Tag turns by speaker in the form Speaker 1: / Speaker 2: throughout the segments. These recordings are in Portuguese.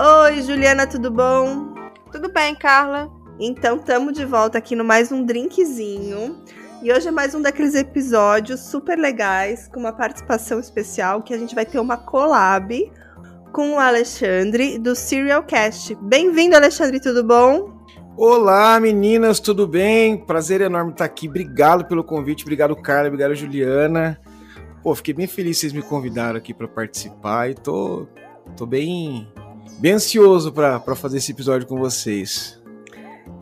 Speaker 1: Oi, Juliana, tudo bom?
Speaker 2: Tudo bem, Carla?
Speaker 1: Então, estamos de volta aqui no mais um drinkzinho. E hoje é mais um daqueles episódios super legais, com uma participação especial, que a gente vai ter uma collab com o Alexandre, do Serial Cast. Bem-vindo, Alexandre, tudo bom?
Speaker 3: Olá, meninas, tudo bem? Prazer enorme estar aqui. Obrigado pelo convite, obrigado, Carla, obrigado, Juliana. Pô, fiquei bem feliz que vocês me convidaram aqui para participar e tô, tô bem bem ansioso para fazer esse episódio com vocês.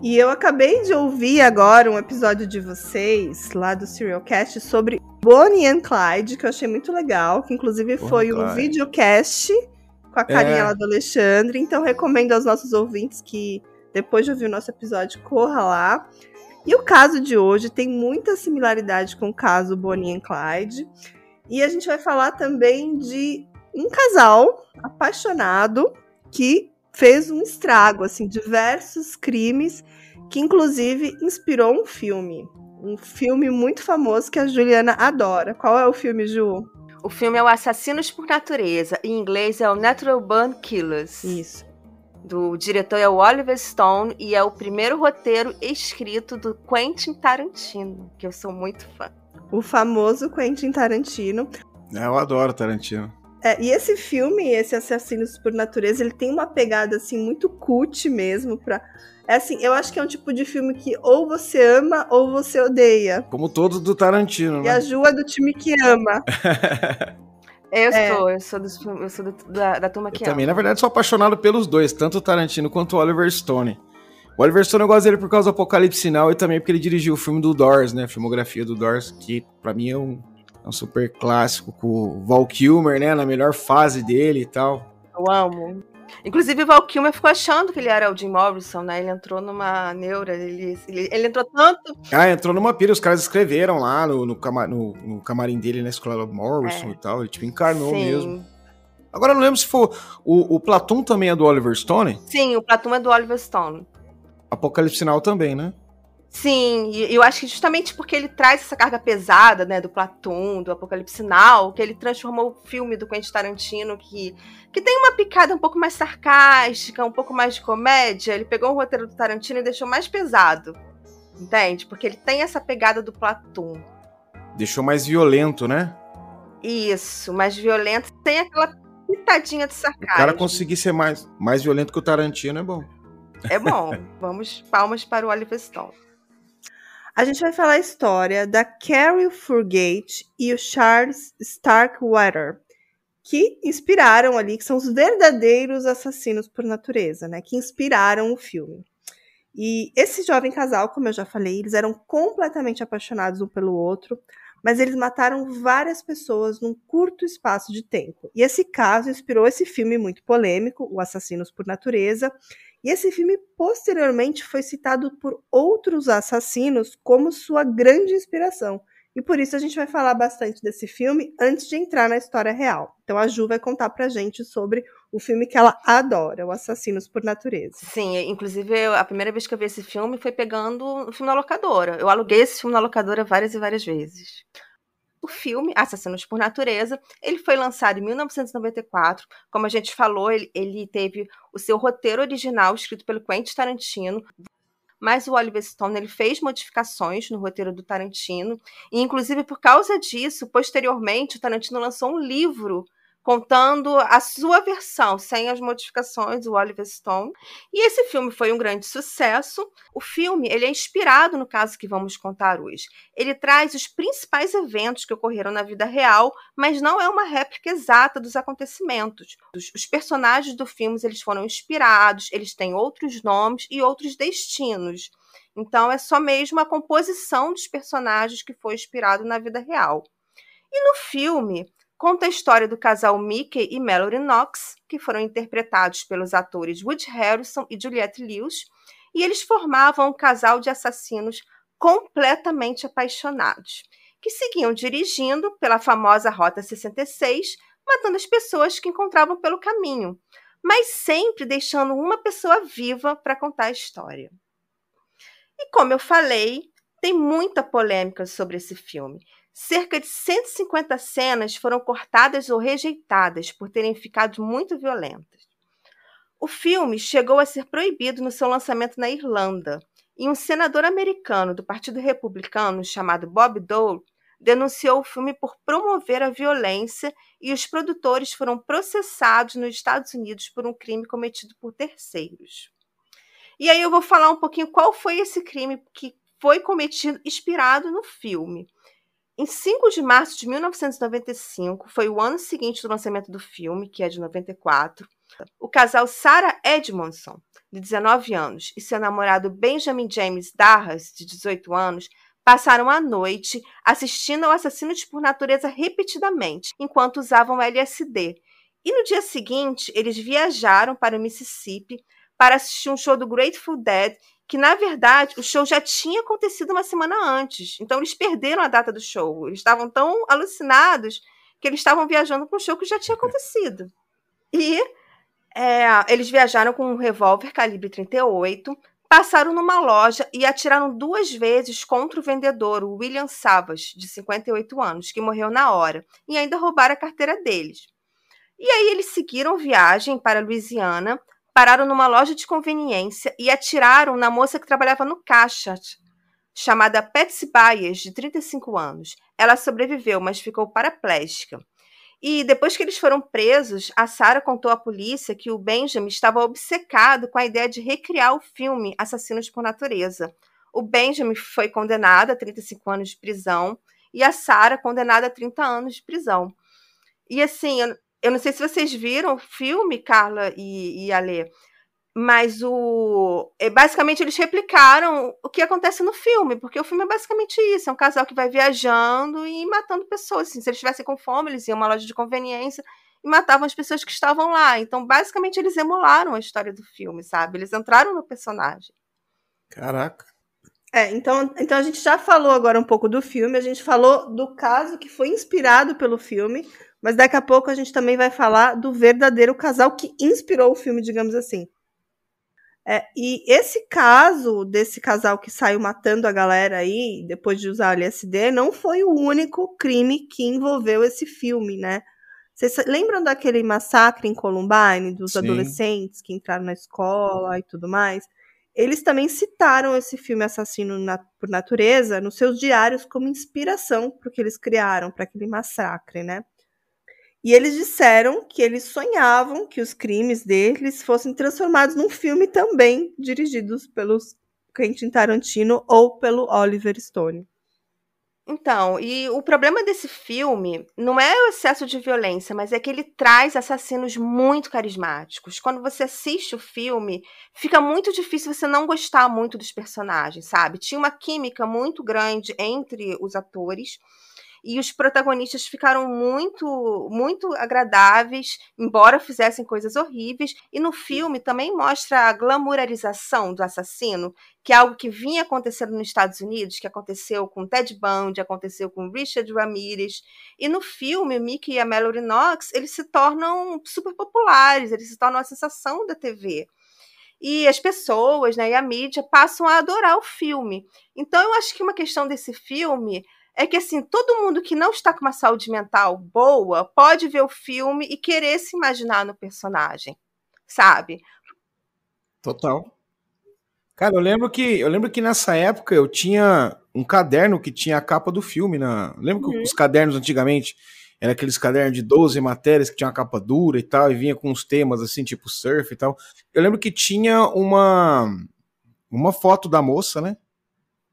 Speaker 1: E eu acabei de ouvir agora um episódio de vocês, lá do Serialcast, sobre Bonnie and Clyde, que eu achei muito legal, que inclusive Bonnie foi um videocast com a carinha é. lá do Alexandre. Então recomendo aos nossos ouvintes que, depois de ouvir o nosso episódio, corra lá. E o caso de hoje tem muita similaridade com o caso Bonnie and Clyde. E a gente vai falar também de um casal apaixonado que fez um estrago, assim, diversos crimes, que inclusive inspirou um filme. Um filme muito famoso que a Juliana adora. Qual é o filme, Ju?
Speaker 2: O filme é o Assassinos por Natureza. Em inglês é o Natural Born Killers.
Speaker 1: Isso.
Speaker 2: Do diretor é o Oliver Stone e é o primeiro roteiro escrito do Quentin Tarantino, que eu sou muito fã.
Speaker 1: O famoso Quentin Tarantino.
Speaker 3: É, eu adoro Tarantino.
Speaker 1: É, e esse filme, esse Assassinos por Natureza, ele tem uma pegada assim muito cult mesmo para é assim, eu acho que é um tipo de filme que ou você ama ou você odeia.
Speaker 3: Como todo do Tarantino,
Speaker 1: e
Speaker 3: né?
Speaker 1: E a Ju é do time que ama.
Speaker 2: eu é. sou, eu sou, dos, eu sou do, da, da turma que
Speaker 3: eu
Speaker 2: ama.
Speaker 3: também, na verdade, sou apaixonado pelos dois, tanto o Tarantino quanto o Oliver Stone. O Oliver Stone eu gosto dele por causa do Apocalipse Sinal e também porque ele dirigiu o filme do Doors, né? A filmografia do Doors, que para mim é um é um super clássico com o Val Kilmer, né? Na melhor fase dele e tal.
Speaker 2: Eu amo. Inclusive, o Val Kilmer ficou achando que ele era o Jim Morrison, né? Ele entrou numa neura, ele, ele, ele entrou tanto.
Speaker 3: Ah, entrou numa pira, os caras escreveram lá no, no, cama, no, no camarim dele na escola Morrison é. e tal. Ele tipo encarnou Sim. mesmo. Agora eu não lembro se foi. O, o Platum também é do Oliver Stone?
Speaker 2: Sim, o Platum é do Oliver Stone.
Speaker 3: Apocalipse Sinal também, né?
Speaker 2: Sim, e eu acho que justamente porque ele traz essa carga pesada, né, do Platum, do Apocalipse Now, que ele transformou o filme do Quentin Tarantino, que, que tem uma picada um pouco mais sarcástica, um pouco mais de comédia, ele pegou o roteiro do Tarantino e deixou mais pesado, entende? Porque ele tem essa pegada do Platum.
Speaker 3: Deixou mais violento, né?
Speaker 2: Isso, mais violento, tem aquela pitadinha de sarcasmo. O
Speaker 3: cara conseguir ser mais, mais violento que o Tarantino é bom.
Speaker 2: É bom. Vamos, palmas para o Oliver Stone.
Speaker 1: A gente vai falar a história da Carrie Furgate e o Charles Starkweather, que inspiraram ali, que são os verdadeiros assassinos por natureza, né? Que inspiraram o filme. E esse jovem casal, como eu já falei, eles eram completamente apaixonados um pelo outro, mas eles mataram várias pessoas num curto espaço de tempo. E esse caso inspirou esse filme muito polêmico, O Assassinos por Natureza, e esse filme posteriormente foi citado por outros assassinos como sua grande inspiração. E por isso a gente vai falar bastante desse filme antes de entrar na história real. Então a Ju vai contar pra gente sobre o filme que ela adora, O Assassinos por Natureza.
Speaker 2: Sim, inclusive a primeira vez que eu vi esse filme foi pegando o filme na locadora. Eu aluguei esse filme na locadora várias e várias vezes. O filme, Assassinos por Natureza, ele foi lançado em 1994. Como a gente falou, ele, ele teve o seu roteiro original escrito pelo Quentin Tarantino, mas o Oliver Stone ele fez modificações no roteiro do Tarantino, e inclusive por causa disso, posteriormente, o Tarantino lançou um livro contando a sua versão, sem as modificações do Oliver Stone. E esse filme foi um grande sucesso. O filme ele é inspirado no caso que vamos contar hoje. Ele traz os principais eventos que ocorreram na vida real, mas não é uma réplica exata dos acontecimentos. Os, os personagens do filme eles foram inspirados, eles têm outros nomes e outros destinos. Então é só mesmo a composição dos personagens que foi inspirado na vida real. E no filme, conta a história do casal Mickey e Mallory Knox, que foram interpretados pelos atores Woody Harrison e Juliette Lewis, e eles formavam um casal de assassinos completamente apaixonados, que seguiam dirigindo pela famosa Rota 66, matando as pessoas que encontravam pelo caminho, mas sempre deixando uma pessoa viva para contar a história. E como eu falei, tem muita polêmica sobre esse filme. Cerca de 150 cenas foram cortadas ou rejeitadas por terem ficado muito violentas. O filme chegou a ser proibido no seu lançamento na Irlanda, e um senador americano do Partido Republicano chamado Bob Dole denunciou o filme por promover a violência e os produtores foram processados nos Estados Unidos por um crime cometido por terceiros. E aí eu vou falar um pouquinho qual foi esse crime que foi cometido inspirado no filme. Em 5 de março de 1995, foi o ano seguinte do lançamento do filme, que é de 94, o casal Sarah Edmondson, de 19 anos, e seu namorado Benjamin James Darras, de 18 anos, passaram a noite assistindo ao Assassinos por Natureza repetidamente, enquanto usavam LSD. E no dia seguinte, eles viajaram para o Mississippi para assistir um show do Grateful Dead, que na verdade o show já tinha acontecido uma semana antes. Então eles perderam a data do show. Eles estavam tão alucinados que eles estavam viajando para um show que já tinha acontecido. E é, eles viajaram com um revólver calibre 38, passaram numa loja e atiraram duas vezes contra o vendedor, o William Savas, de 58 anos, que morreu na hora, e ainda roubaram a carteira deles. E aí eles seguiram viagem para Louisiana, pararam numa loja de conveniência e atiraram na moça que trabalhava no caixa, chamada Patsy Baez, de 35 anos. Ela sobreviveu, mas ficou paraplégica. E depois que eles foram presos, a Sarah contou à polícia que o Benjamin estava obcecado com a ideia de recriar o filme Assassinos por Natureza. O Benjamin foi condenado a 35 anos de prisão e a Sarah condenada a 30 anos de prisão. E assim, eu não sei se vocês viram o filme, Carla e, e Alê, mas o é, basicamente eles replicaram o que acontece no filme, porque o filme é basicamente isso, é um casal que vai viajando e matando pessoas, assim, se eles estivessem com fome, eles iam a uma loja de conveniência e matavam as pessoas que estavam lá. Então, basicamente eles emularam a história do filme, sabe? Eles entraram no personagem.
Speaker 3: Caraca.
Speaker 1: É, então, então a gente já falou agora um pouco do filme, a gente falou do caso que foi inspirado pelo filme, mas daqui a pouco a gente também vai falar do verdadeiro casal que inspirou o filme, digamos assim. É, e esse caso desse casal que saiu matando a galera aí, depois de usar LSD, não foi o único crime que envolveu esse filme, né? Vocês lembram daquele massacre em Columbine, dos Sim. adolescentes que entraram na escola e tudo mais? Eles também citaram esse filme Assassino na, por Natureza nos seus diários como inspiração para o que eles criaram, para aquele massacre, né? E eles disseram que eles sonhavam que os crimes deles fossem transformados num filme também dirigidos pelos Quentin Tarantino ou pelo Oliver Stone.
Speaker 2: Então, e o problema desse filme não é o excesso de violência, mas é que ele traz assassinos muito carismáticos. Quando você assiste o filme, fica muito difícil você não gostar muito dos personagens, sabe? Tinha uma química muito grande entre os atores e os protagonistas ficaram muito muito agradáveis, embora fizessem coisas horríveis. E no filme também mostra a glamourização do assassino, que é algo que vinha acontecendo nos Estados Unidos, que aconteceu com Ted Bundy, aconteceu com Richard Ramirez. E no filme, o Mickey e a Mallory Knox, eles se tornam super populares, eles se tornam a sensação da TV e as pessoas né, e a mídia passam a adorar o filme. Então, eu acho que uma questão desse filme é que assim, todo mundo que não está com uma saúde mental boa pode ver o filme e querer se imaginar no personagem, sabe?
Speaker 3: Total. Cara, eu lembro que eu lembro que nessa época eu tinha um caderno que tinha a capa do filme na, lembra que uhum. os cadernos antigamente eram aqueles cadernos de 12 matérias que tinha uma capa dura e tal e vinha com uns temas assim, tipo surf e tal. Eu lembro que tinha uma uma foto da moça, né?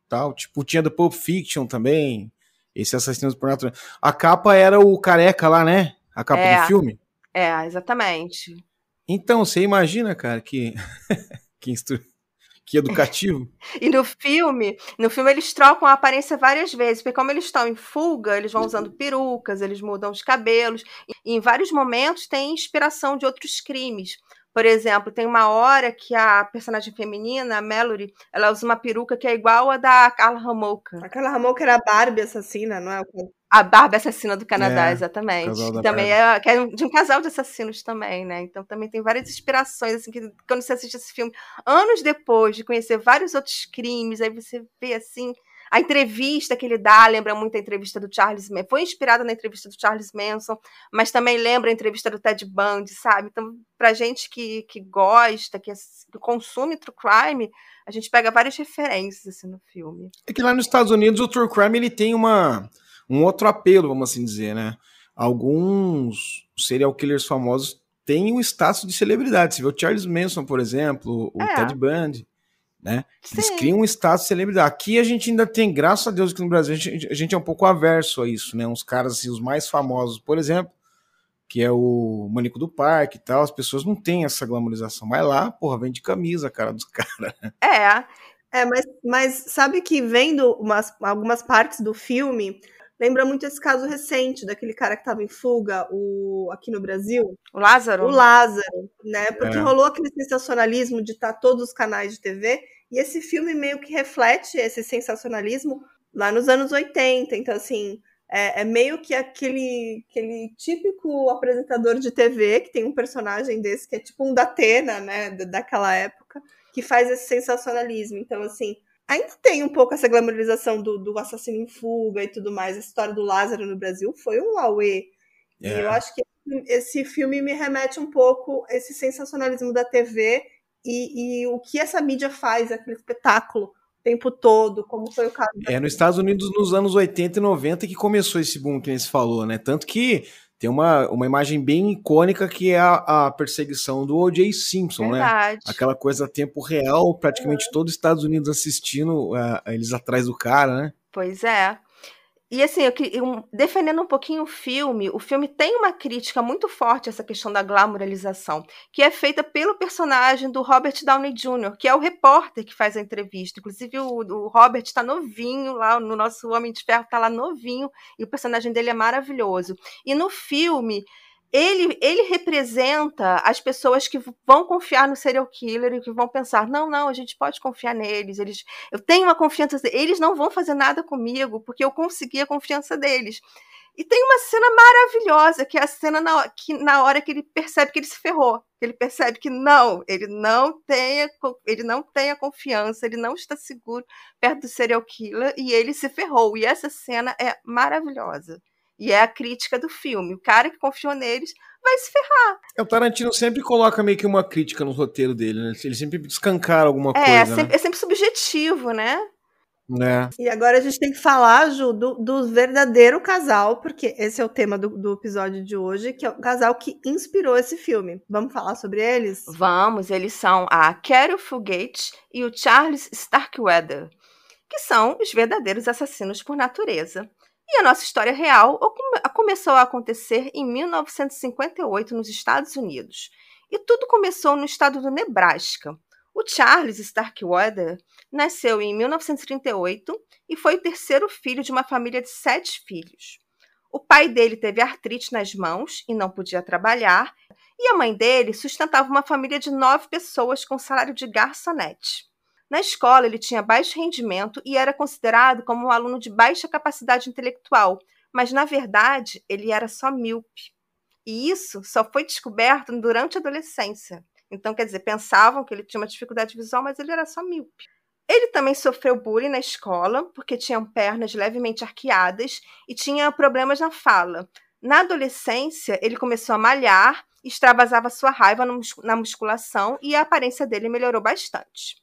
Speaker 3: Tal, tipo, tinha do Pulp Fiction também, esse Assassinos por Natureza. A capa era o careca lá, né? A capa é, do filme.
Speaker 2: É, exatamente.
Speaker 3: Então, você imagina, cara, que que, instru... que educativo.
Speaker 2: e no filme, no filme eles trocam a aparência várias vezes, porque como eles estão em fuga, eles vão usando perucas, eles mudam os cabelos, e em vários momentos tem inspiração de outros crimes. Por exemplo, tem uma hora que a personagem feminina, a Mallory, ela usa uma peruca que é igual a da Carla Ramoka.
Speaker 1: A Carla Ramoka era a Barbie assassina, não é?
Speaker 2: A Barbie assassina do Canadá, é, exatamente. Também é, que é de um casal de assassinos também, né? Então também tem várias inspirações, assim, que quando você assiste esse filme, anos depois de conhecer vários outros crimes, aí você vê assim A entrevista que ele dá lembra muito a entrevista do Charles Manson. Foi inspirada na entrevista do Charles Manson, mas também lembra a entrevista do Ted Bundy, sabe? Então, pra gente que, que gosta, que, que consome true crime, a gente pega várias referências assim, no filme.
Speaker 3: É que lá nos Estados Unidos o true crime ele tem uma, um outro apelo, vamos assim dizer, né? Alguns serial killers famosos têm o status de celebridade. Você vê o Charles Manson, por exemplo, o é. Ted Bundy né? Eles criam um status de celebridade. Aqui a gente ainda tem, graças a Deus, aqui no Brasil, a gente, a gente é um pouco averso a isso, né? Uns caras, assim, os mais famosos, por exemplo, que é o Manico do Parque e tal, as pessoas não têm essa glamorização. Mas lá, porra, vem de camisa a cara dos caras.
Speaker 2: É.
Speaker 1: É, mas, mas sabe que vendo umas, algumas partes do filme, lembra muito esse caso recente daquele cara que estava em fuga, o aqui no Brasil.
Speaker 2: O Lázaro?
Speaker 1: O Lázaro, né? Porque é. rolou aquele sensacionalismo de estar tá todos os canais de TV e esse filme meio que reflete esse sensacionalismo lá nos anos 80. Então, assim, é, é, meio que aquele, aquele típico apresentador de TV que tem um personagem desse que é tipo um Datena, né? Daquela época, que faz esse sensacionalismo. Então, assim, ainda tem um pouco essa glamorização do, do assassino em fuga e tudo mais. A história do Lázaro no Brasil foi um auê. Yeah. E eu é. acho que esse filme me remete um pouco a esse sensacionalismo da TV e, e o que essa mídia faz, aquele espetáculo o tempo todo, como foi o caso.
Speaker 3: É, nos Estados Unidos, nos anos 80 e 90, que começou esse boom que você falou, né? Tanto que tem uma, uma imagem bem icônica que é a, a perseguição do O.J. Simpson, né? Verdade. né? Aquela coisa a tempo real, praticamente uhum. todo os Estados Unidos assistindo uh, eles atrás do cara, né?
Speaker 2: Pois é. E assim, eu, eu, defendendo um pouquinho o filme, o filme tem uma crítica muito forte a essa questão da glamoralização, que é feita pelo personagem do Robert Downey Jr., que é o repórter que faz a entrevista. Inclusive, o, o Robert está novinho lá, no nosso Homem de Ferro está lá novinho, e o personagem dele é maravilhoso. E no filme, ele, ele representa as pessoas que vão confiar no serial killer e que vão pensar: não, não, a gente pode confiar neles, eles, eu tenho uma confiança, eles não vão fazer nada comigo, porque eu consegui a confiança deles. E tem uma cena maravilhosa, que é a cena na, que, na hora que ele percebe que ele se ferrou. Que ele percebe que não, ele não tem, ele não tem a confiança, ele não está seguro perto do serial killer e ele se ferrou. E essa cena é maravilhosa. E é a crítica do filme. O cara que confiou neles vai se ferrar.
Speaker 3: É, o Tarantino sempre coloca meio que uma crítica no roteiro dele, né? Ele sempre escancara alguma
Speaker 2: é,
Speaker 3: coisa.
Speaker 2: É sempre,
Speaker 3: né?
Speaker 2: é sempre subjetivo, né?
Speaker 3: É.
Speaker 1: E agora a gente tem que falar, Ju, do, do verdadeiro casal, porque esse é o tema do, do, episódio de hoje, que é o casal que inspirou esse filme. Vamos falar sobre eles?
Speaker 2: Vamos, eles são a Carol Fugate e o Charles Starkweather, que são os verdadeiros assassinos por natureza. E a nossa história real começou a acontecer em 1958 nos Estados Unidos. E tudo começou no estado do Nebraska. O Charles Starkweather nasceu em 1938 e foi o terceiro filho de uma família de sete filhos. O pai dele teve artrite nas mãos e não podia trabalhar, e a mãe dele sustentava uma família de nove pessoas com salário de garçonete. Na escola, ele tinha baixo rendimento e era considerado como um aluno de baixa capacidade intelectual, mas na verdade ele era só míope. E isso só foi descoberto durante a adolescência. Então, quer dizer, pensavam que ele tinha uma dificuldade visual, mas ele era só míope. Ele também sofreu bullying na escola, porque tinha pernas levemente arqueadas e tinha problemas na fala. Na adolescência, ele começou a malhar, extravasava sua raiva na musculação e a aparência dele melhorou bastante.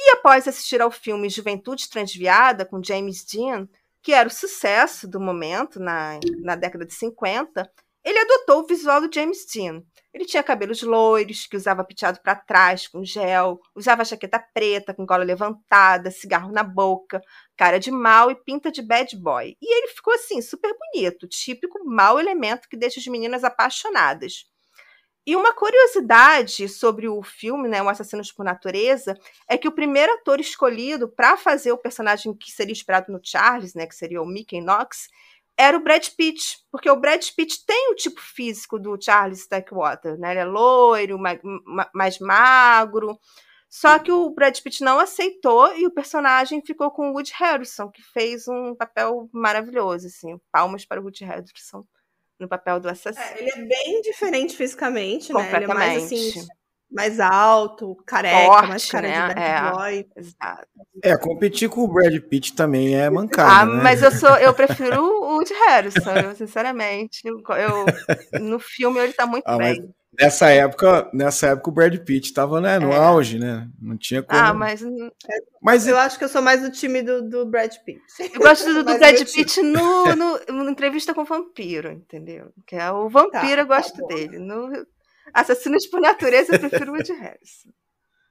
Speaker 2: E após assistir ao filme Juventude Transviada, com James Dean, que era o sucesso do momento na, na década de 50, ele adotou o visual do James Dean. Ele tinha cabelos loiros, que usava penteado para trás, com gel, usava jaqueta preta, com gola levantada, cigarro na boca, cara de mal e pinta de bad boy. E ele ficou assim, super bonito, típico mau elemento que deixa as meninas apaixonadas. E uma curiosidade sobre o filme, né, O Assassinos por Natureza, é que o primeiro ator escolhido para fazer o personagem que seria inspirado no Charles, né, que seria o Mickey Knox, era o Brad Pitt, porque o Brad Pitt tem o tipo físico do Charles Stackwater, né? Ele é loiro, mais, mais magro. Só que o Brad Pitt não aceitou e o personagem ficou com o Woody Harrison, que fez um papel maravilhoso, assim. Palmas para o Woody Harrison no papel do assassino.
Speaker 1: É, ele é bem diferente fisicamente, né? Ele é mais assim, mais alto, careca,
Speaker 2: Forte,
Speaker 1: mais cara
Speaker 2: né?
Speaker 1: de bad
Speaker 2: É.
Speaker 1: boy.
Speaker 2: Exato.
Speaker 3: É, competir com o Brad Pitt também é mancada,
Speaker 2: Ah,
Speaker 3: né?
Speaker 2: mas eu sou, eu prefiro o Woody Harrison, eu, sinceramente. Eu, no filme ele tá muito
Speaker 3: Ah, mas
Speaker 2: bem.
Speaker 3: Nessa época, nessa época o Brad Pitt tava né, no
Speaker 2: É.
Speaker 3: auge, né? Não tinha como.
Speaker 2: Ah, mas
Speaker 3: Mas
Speaker 1: Eu acho que eu sou mais do time do, do Brad Pitt.
Speaker 2: eu gosto do, do
Speaker 1: Mas
Speaker 2: Brad Pitt no, no, no entrevista com o vampiro, entendeu? Que é o vampiro,
Speaker 1: Tá,
Speaker 2: eu gosto
Speaker 1: tá
Speaker 2: dele. No Assassinos por Natureza, eu prefiro o Woody Harrison.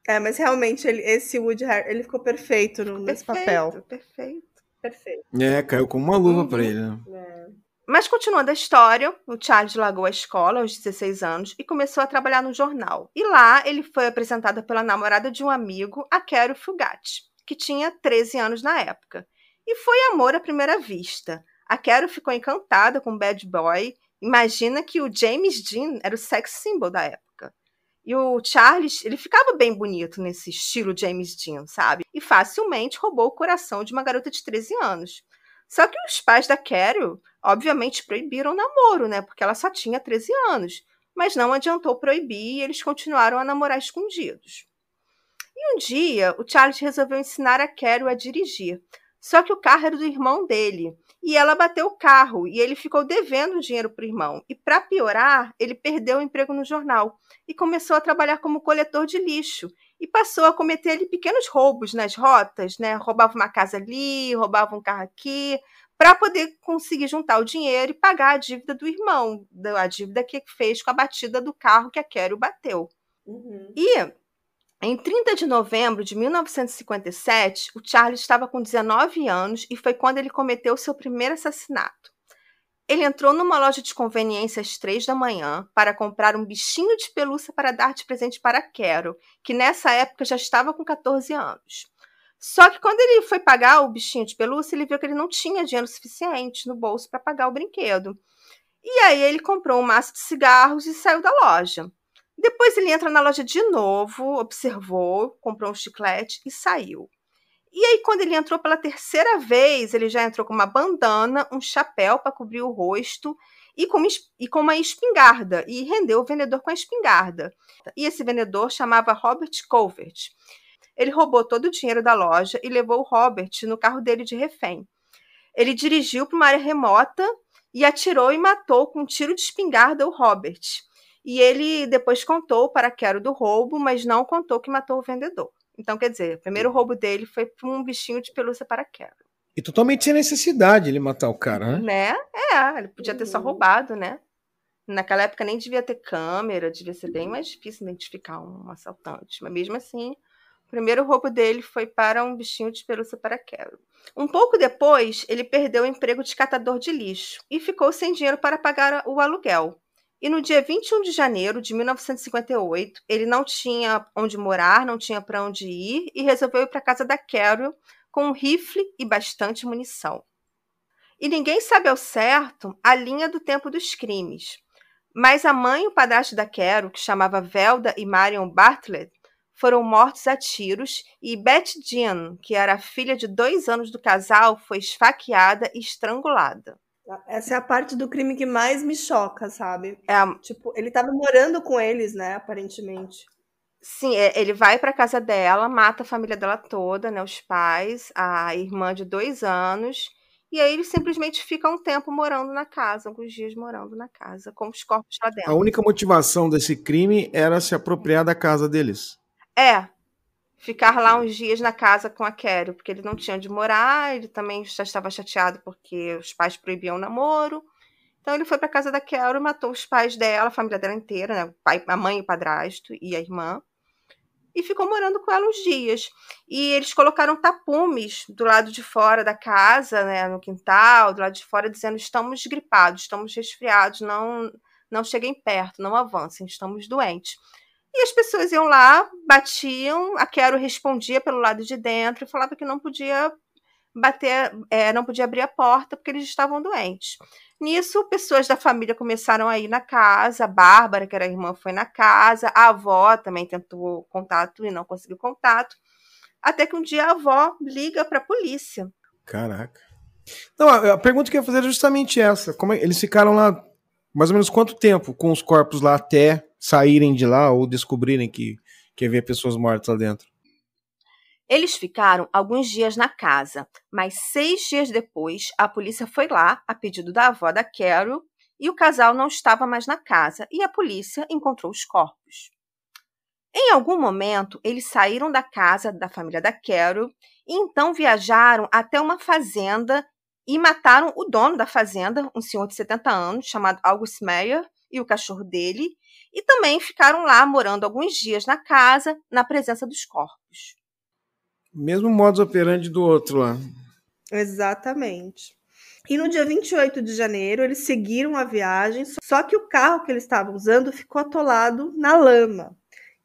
Speaker 1: É, mas realmente ele, esse Woody Harrelson, ele ficou perfeito no, nesse papel.
Speaker 2: Perfeito.
Speaker 1: Perfeito.
Speaker 3: É, caiu como uma luva
Speaker 2: Uhum.
Speaker 3: pra ele, né?
Speaker 2: Mas continuando a história, o Charles largou a escola aos 16 anos e começou a trabalhar no jornal. E lá ele foi apresentado pela namorada de um amigo, a Carol Fugatti, que tinha 13 anos na época. E foi amor à primeira vista. A Carol ficou encantada com o bad boy. Imagina que o James Dean era o sex symbol da época. E o Charles, ele ficava bem bonito nesse estilo James Dean, sabe? E facilmente roubou o coração de uma garota de 13 anos. Só que os pais da Carol, obviamente, proibiram o namoro, né? Porque ela só tinha 13 anos. Mas não adiantou proibir e eles continuaram a namorar escondidos. E um dia, o Charles resolveu ensinar a Carol a dirigir. Só que o carro era do irmão dele. E ela bateu o carro e ele ficou devendo dinheiro para o irmão. E para piorar, ele perdeu o emprego no jornal e começou a trabalhar como coletor de lixo e passou a cometer ali pequenos roubos nas rotas, né? Roubava uma casa ali, roubava um carro aqui, para poder conseguir juntar o dinheiro e pagar a dívida do irmão, a dívida que fez com a batida do carro que a Carol bateu.
Speaker 1: Uhum.
Speaker 2: E em 30 de novembro de 1957, o Charles estava com 19 anos e foi quando ele cometeu seu primeiro assassinato. Ele entrou numa loja de conveniência às três da manhã para comprar um bichinho de pelúcia para dar de presente para Carol, que nessa época já estava com 14 anos. Só que quando ele foi pagar o bichinho de pelúcia, ele viu que ele não tinha dinheiro suficiente no bolso para pagar o brinquedo. E aí ele comprou um maço de cigarros e saiu da loja. Depois ele entra na loja de novo, observou, comprou um chiclete e saiu. E aí, quando ele entrou pela terceira vez, ele já entrou com uma bandana, um chapéu para cobrir o rosto e com, e com uma espingarda. E rendeu o vendedor com a espingarda. E esse vendedor chamava Robert Covert. Ele roubou todo o dinheiro da loja e levou o Robert no carro dele de refém. Ele dirigiu para uma área remota e atirou e matou com um tiro de espingarda o Robert. E ele depois contou para a Carol do roubo, mas não contou que matou o vendedor. Então, quer dizer, o primeiro roubo dele foi para um bichinho de pelúcia para a Carol.
Speaker 3: E totalmente sem necessidade ele matar o cara, né?
Speaker 2: Né? É, ele podia ter só
Speaker 1: Uhum.
Speaker 2: roubado, né? Naquela época nem devia ter câmera, devia ser bem mais difícil identificar um assaltante. Mas mesmo assim, o primeiro roubo dele foi para um bichinho de pelúcia para Carol. Um pouco depois, ele perdeu o emprego de catador de lixo e ficou sem dinheiro para pagar o aluguel. E no dia 21 de janeiro de 1958, ele não tinha onde morar, não tinha para onde ir e resolveu ir para a casa da Carol com um rifle e bastante munição. E ninguém sabe ao certo a linha do tempo dos crimes. Mas a mãe e o padrasto da Carol, que chamava Velda e Marion Bartlett, foram mortos a tiros e Beth Jean, que era a filha de dois anos do casal, foi esfaqueada e estrangulada.
Speaker 1: Essa é a parte do crime que mais me choca, sabe?
Speaker 2: É a-
Speaker 1: Tipo, ele tava morando com eles, né, aparentemente.
Speaker 2: Sim, é, ele vai para casa dela, mata a família dela toda, né, os pais, a irmã de dois anos, e aí ele simplesmente fica um tempo morando na casa, alguns dias morando na casa, com os corpos lá
Speaker 3: A
Speaker 2: dentro.
Speaker 3: única motivação desse crime era se apropriar da casa deles.
Speaker 2: É, ficar lá uns dias na casa com a Carol, porque ele não tinha onde morar, ele também já estava chateado porque os pais proibiam o namoro. Então ele foi para casa da e matou os pais dela, a família dela inteira, né? pai, a mãe, o padrasto e a irmã. E ficou morando com ela uns dias. E eles colocaram tapumes do lado de fora da casa, né, no quintal, do lado de fora, dizendo: estamos gripados, estamos resfriados, não, não cheguem perto, não avancem, estamos doentes. E as pessoas iam lá, batiam, a Quero respondia pelo lado de dentro e falava que não podia bater, é, não podia abrir a porta porque eles estavam doentes. Nisso, pessoas da família começaram a ir na casa, a Bárbara, que era irmã, foi na casa, a avó também tentou contato e não conseguiu contato. Até que um dia a avó liga para a polícia.
Speaker 3: Caraca. Não, a, a pergunta que eu ia fazer é justamente essa. Como é- eles ficaram lá mais ou menos quanto tempo com os corpos lá até saírem de lá ou descobrirem que, que havia pessoas mortas lá dentro?
Speaker 2: Eles ficaram alguns dias na casa, mas seis dias depois, a polícia foi lá, a pedido da avó da Carol, e o casal não estava mais na casa e a polícia encontrou os corpos. Em algum momento, eles saíram da casa da família da Carol e então viajaram até uma fazenda e mataram o dono da fazenda, um senhor de 70 anos, chamado August Meyer, e o cachorro dele, e também ficaram lá morando alguns dias na casa, na presença dos corpos.
Speaker 3: Mesmo modus operandi do outro lá.
Speaker 1: Exatamente. E no dia 28 de janeiro, eles seguiram a viagem, só que o carro que eles estavam usando ficou atolado na lama.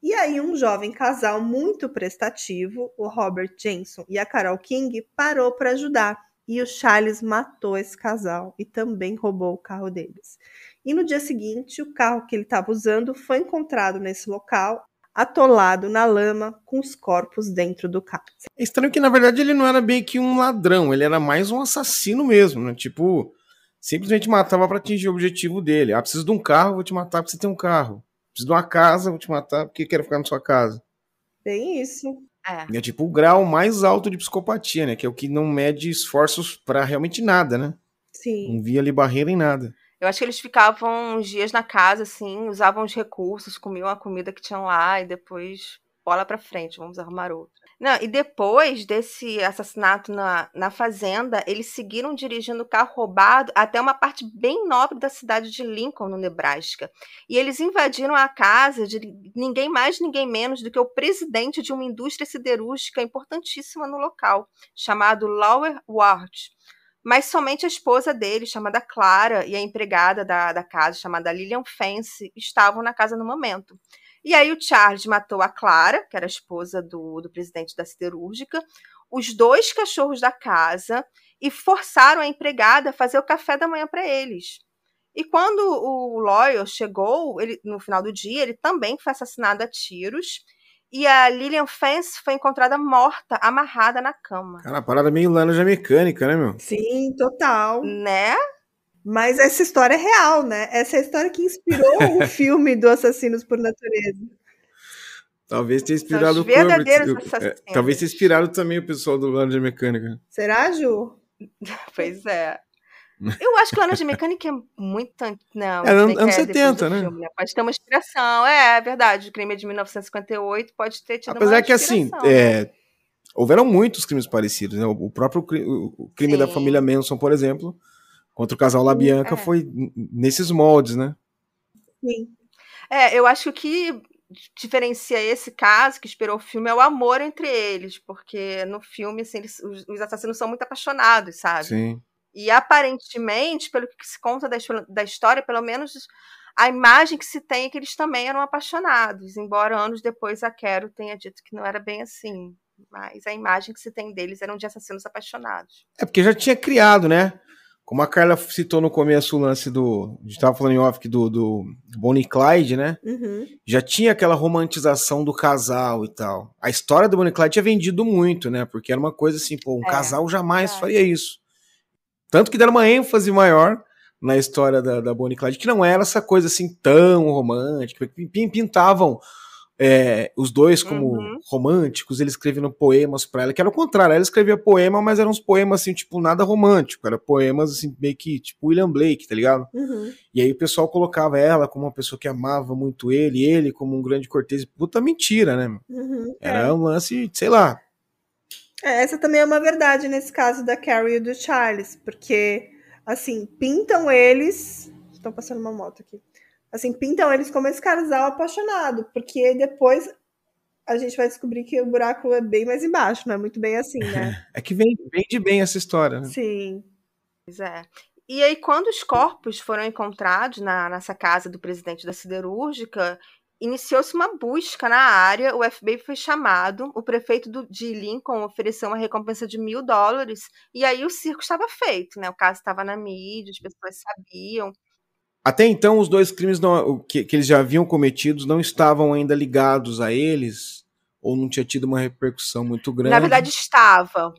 Speaker 1: E aí, um jovem casal muito prestativo, o Robert Jenson e a Carol King, parou para ajudar. E o Charles matou esse casal e também roubou o carro deles. E no dia seguinte, o carro que ele estava usando foi encontrado nesse local, atolado na lama, com os corpos dentro do carro.
Speaker 3: É estranho que, na verdade, ele não era bem que um ladrão, ele era mais um assassino mesmo, né? Tipo, simplesmente matava para atingir o objetivo dele. Ah, preciso de um carro, vou te matar porque você tem um carro. Preciso de uma casa, vou te matar porque quero ficar na sua casa.
Speaker 1: Bem isso.
Speaker 3: É. é tipo o grau mais alto de psicopatia, né? Que é o que não mede esforços para realmente nada, né?
Speaker 1: Sim.
Speaker 3: Não via ali barreira em nada.
Speaker 2: Eu acho que eles ficavam uns dias na casa, assim, usavam os recursos, comiam a comida que tinham lá e depois bola pra frente, vamos arrumar outra. Não, e depois desse assassinato na, na fazenda, eles seguiram dirigindo o carro roubado até uma parte bem nobre da cidade de Lincoln, no Nebraska. E eles invadiram a casa de ninguém mais, ninguém menos do que o presidente de uma indústria siderúrgica importantíssima no local, chamado Lower Ward mas somente a esposa dele, chamada Clara, e a empregada da, da casa, chamada Lillian Fence, estavam na casa no momento. E aí o Charles matou a Clara, que era a esposa do, do presidente da siderúrgica, os dois cachorros da casa e forçaram a empregada a fazer o café da manhã para eles. E quando o Loyal chegou, ele, no final do dia, ele também foi assassinado a tiros e a Lillian Fence foi encontrada morta, amarrada na cama.
Speaker 3: Cara, a parada meio laranja mecânica, né, meu?
Speaker 1: Sim, total.
Speaker 2: Né?
Speaker 1: Mas essa história é real, né? Essa é a história que inspirou o filme do Assassinos por Natureza.
Speaker 3: Talvez tenha inspirado
Speaker 2: o verdadeiros
Speaker 3: é, Talvez tenha inspirado também o pessoal do Laranja Mecânica.
Speaker 1: Será, Ju?
Speaker 2: pois é. Eu acho que Laranja Mecânica é muito. Não,
Speaker 3: é, anos, anos 70, né?
Speaker 2: Filme, né? Pode ter uma inspiração. É, é verdade. O crime é de 1958 pode ter tido
Speaker 3: Apesar que, assim, é, houveram muitos crimes parecidos. Né? O próprio o crime Sim. da família Manson, por exemplo, contra o casal LaBianca, é. foi nesses moldes, né?
Speaker 1: Sim.
Speaker 2: É, eu acho que o que diferencia esse caso que inspirou o filme é o amor entre eles, porque no filme, assim, eles, os assassinos são muito apaixonados, sabe?
Speaker 3: Sim.
Speaker 2: E aparentemente, pelo que se conta da, da história, pelo menos a imagem que se tem é que eles também eram apaixonados, embora anos depois a Quero tenha dito que não era bem assim. Mas a imagem que se tem deles eram de assassinos apaixonados.
Speaker 3: É porque já tinha criado, né? Como a Carla citou no começo o lance do. A gente estava falando em off do, do Bonnie Clyde, né?
Speaker 1: Uhum.
Speaker 3: Já tinha aquela romantização do casal e tal. A história do Bonnie Clyde tinha vendido muito, né? Porque era uma coisa assim, pô, um é, casal jamais faria isso. Tanto que deram uma ênfase maior na história da, da Bonnie Clyde, que não era essa coisa assim tão romântica, pintavam é, os dois como uhum. românticos, ele escrevendo poemas para ela, que era o contrário, ela escrevia poema, mas eram uns poemas assim, tipo, nada romântico, era poemas assim, meio que tipo William Blake, tá ligado?
Speaker 1: Uhum.
Speaker 3: E aí o pessoal colocava ela como uma pessoa que amava muito ele, ele como um grande cortês, puta mentira, né?
Speaker 1: Uhum.
Speaker 3: Era é. um lance, sei lá,
Speaker 1: é, essa também é uma verdade nesse caso da Carrie e do Charles, porque, assim, pintam eles. Estão passando uma moto aqui. Assim, pintam eles como esse casal apaixonado, porque depois a gente vai descobrir que o buraco é bem mais embaixo, não é muito bem assim, né?
Speaker 3: É que vem, vem de bem essa história. Né?
Speaker 1: Sim.
Speaker 2: Pois é. E aí, quando os corpos foram encontrados na, nessa casa do presidente da siderúrgica, Iniciou-se uma busca na área, o FBI foi chamado, o prefeito do, de Lincoln ofereceu uma recompensa de mil dólares, e aí o circo estava feito, né? O caso estava na mídia, as pessoas sabiam.
Speaker 3: Até então, os dois crimes não, que, que eles já haviam cometido não estavam ainda ligados a eles? Ou não tinha tido uma repercussão muito grande?
Speaker 2: Na verdade, estava.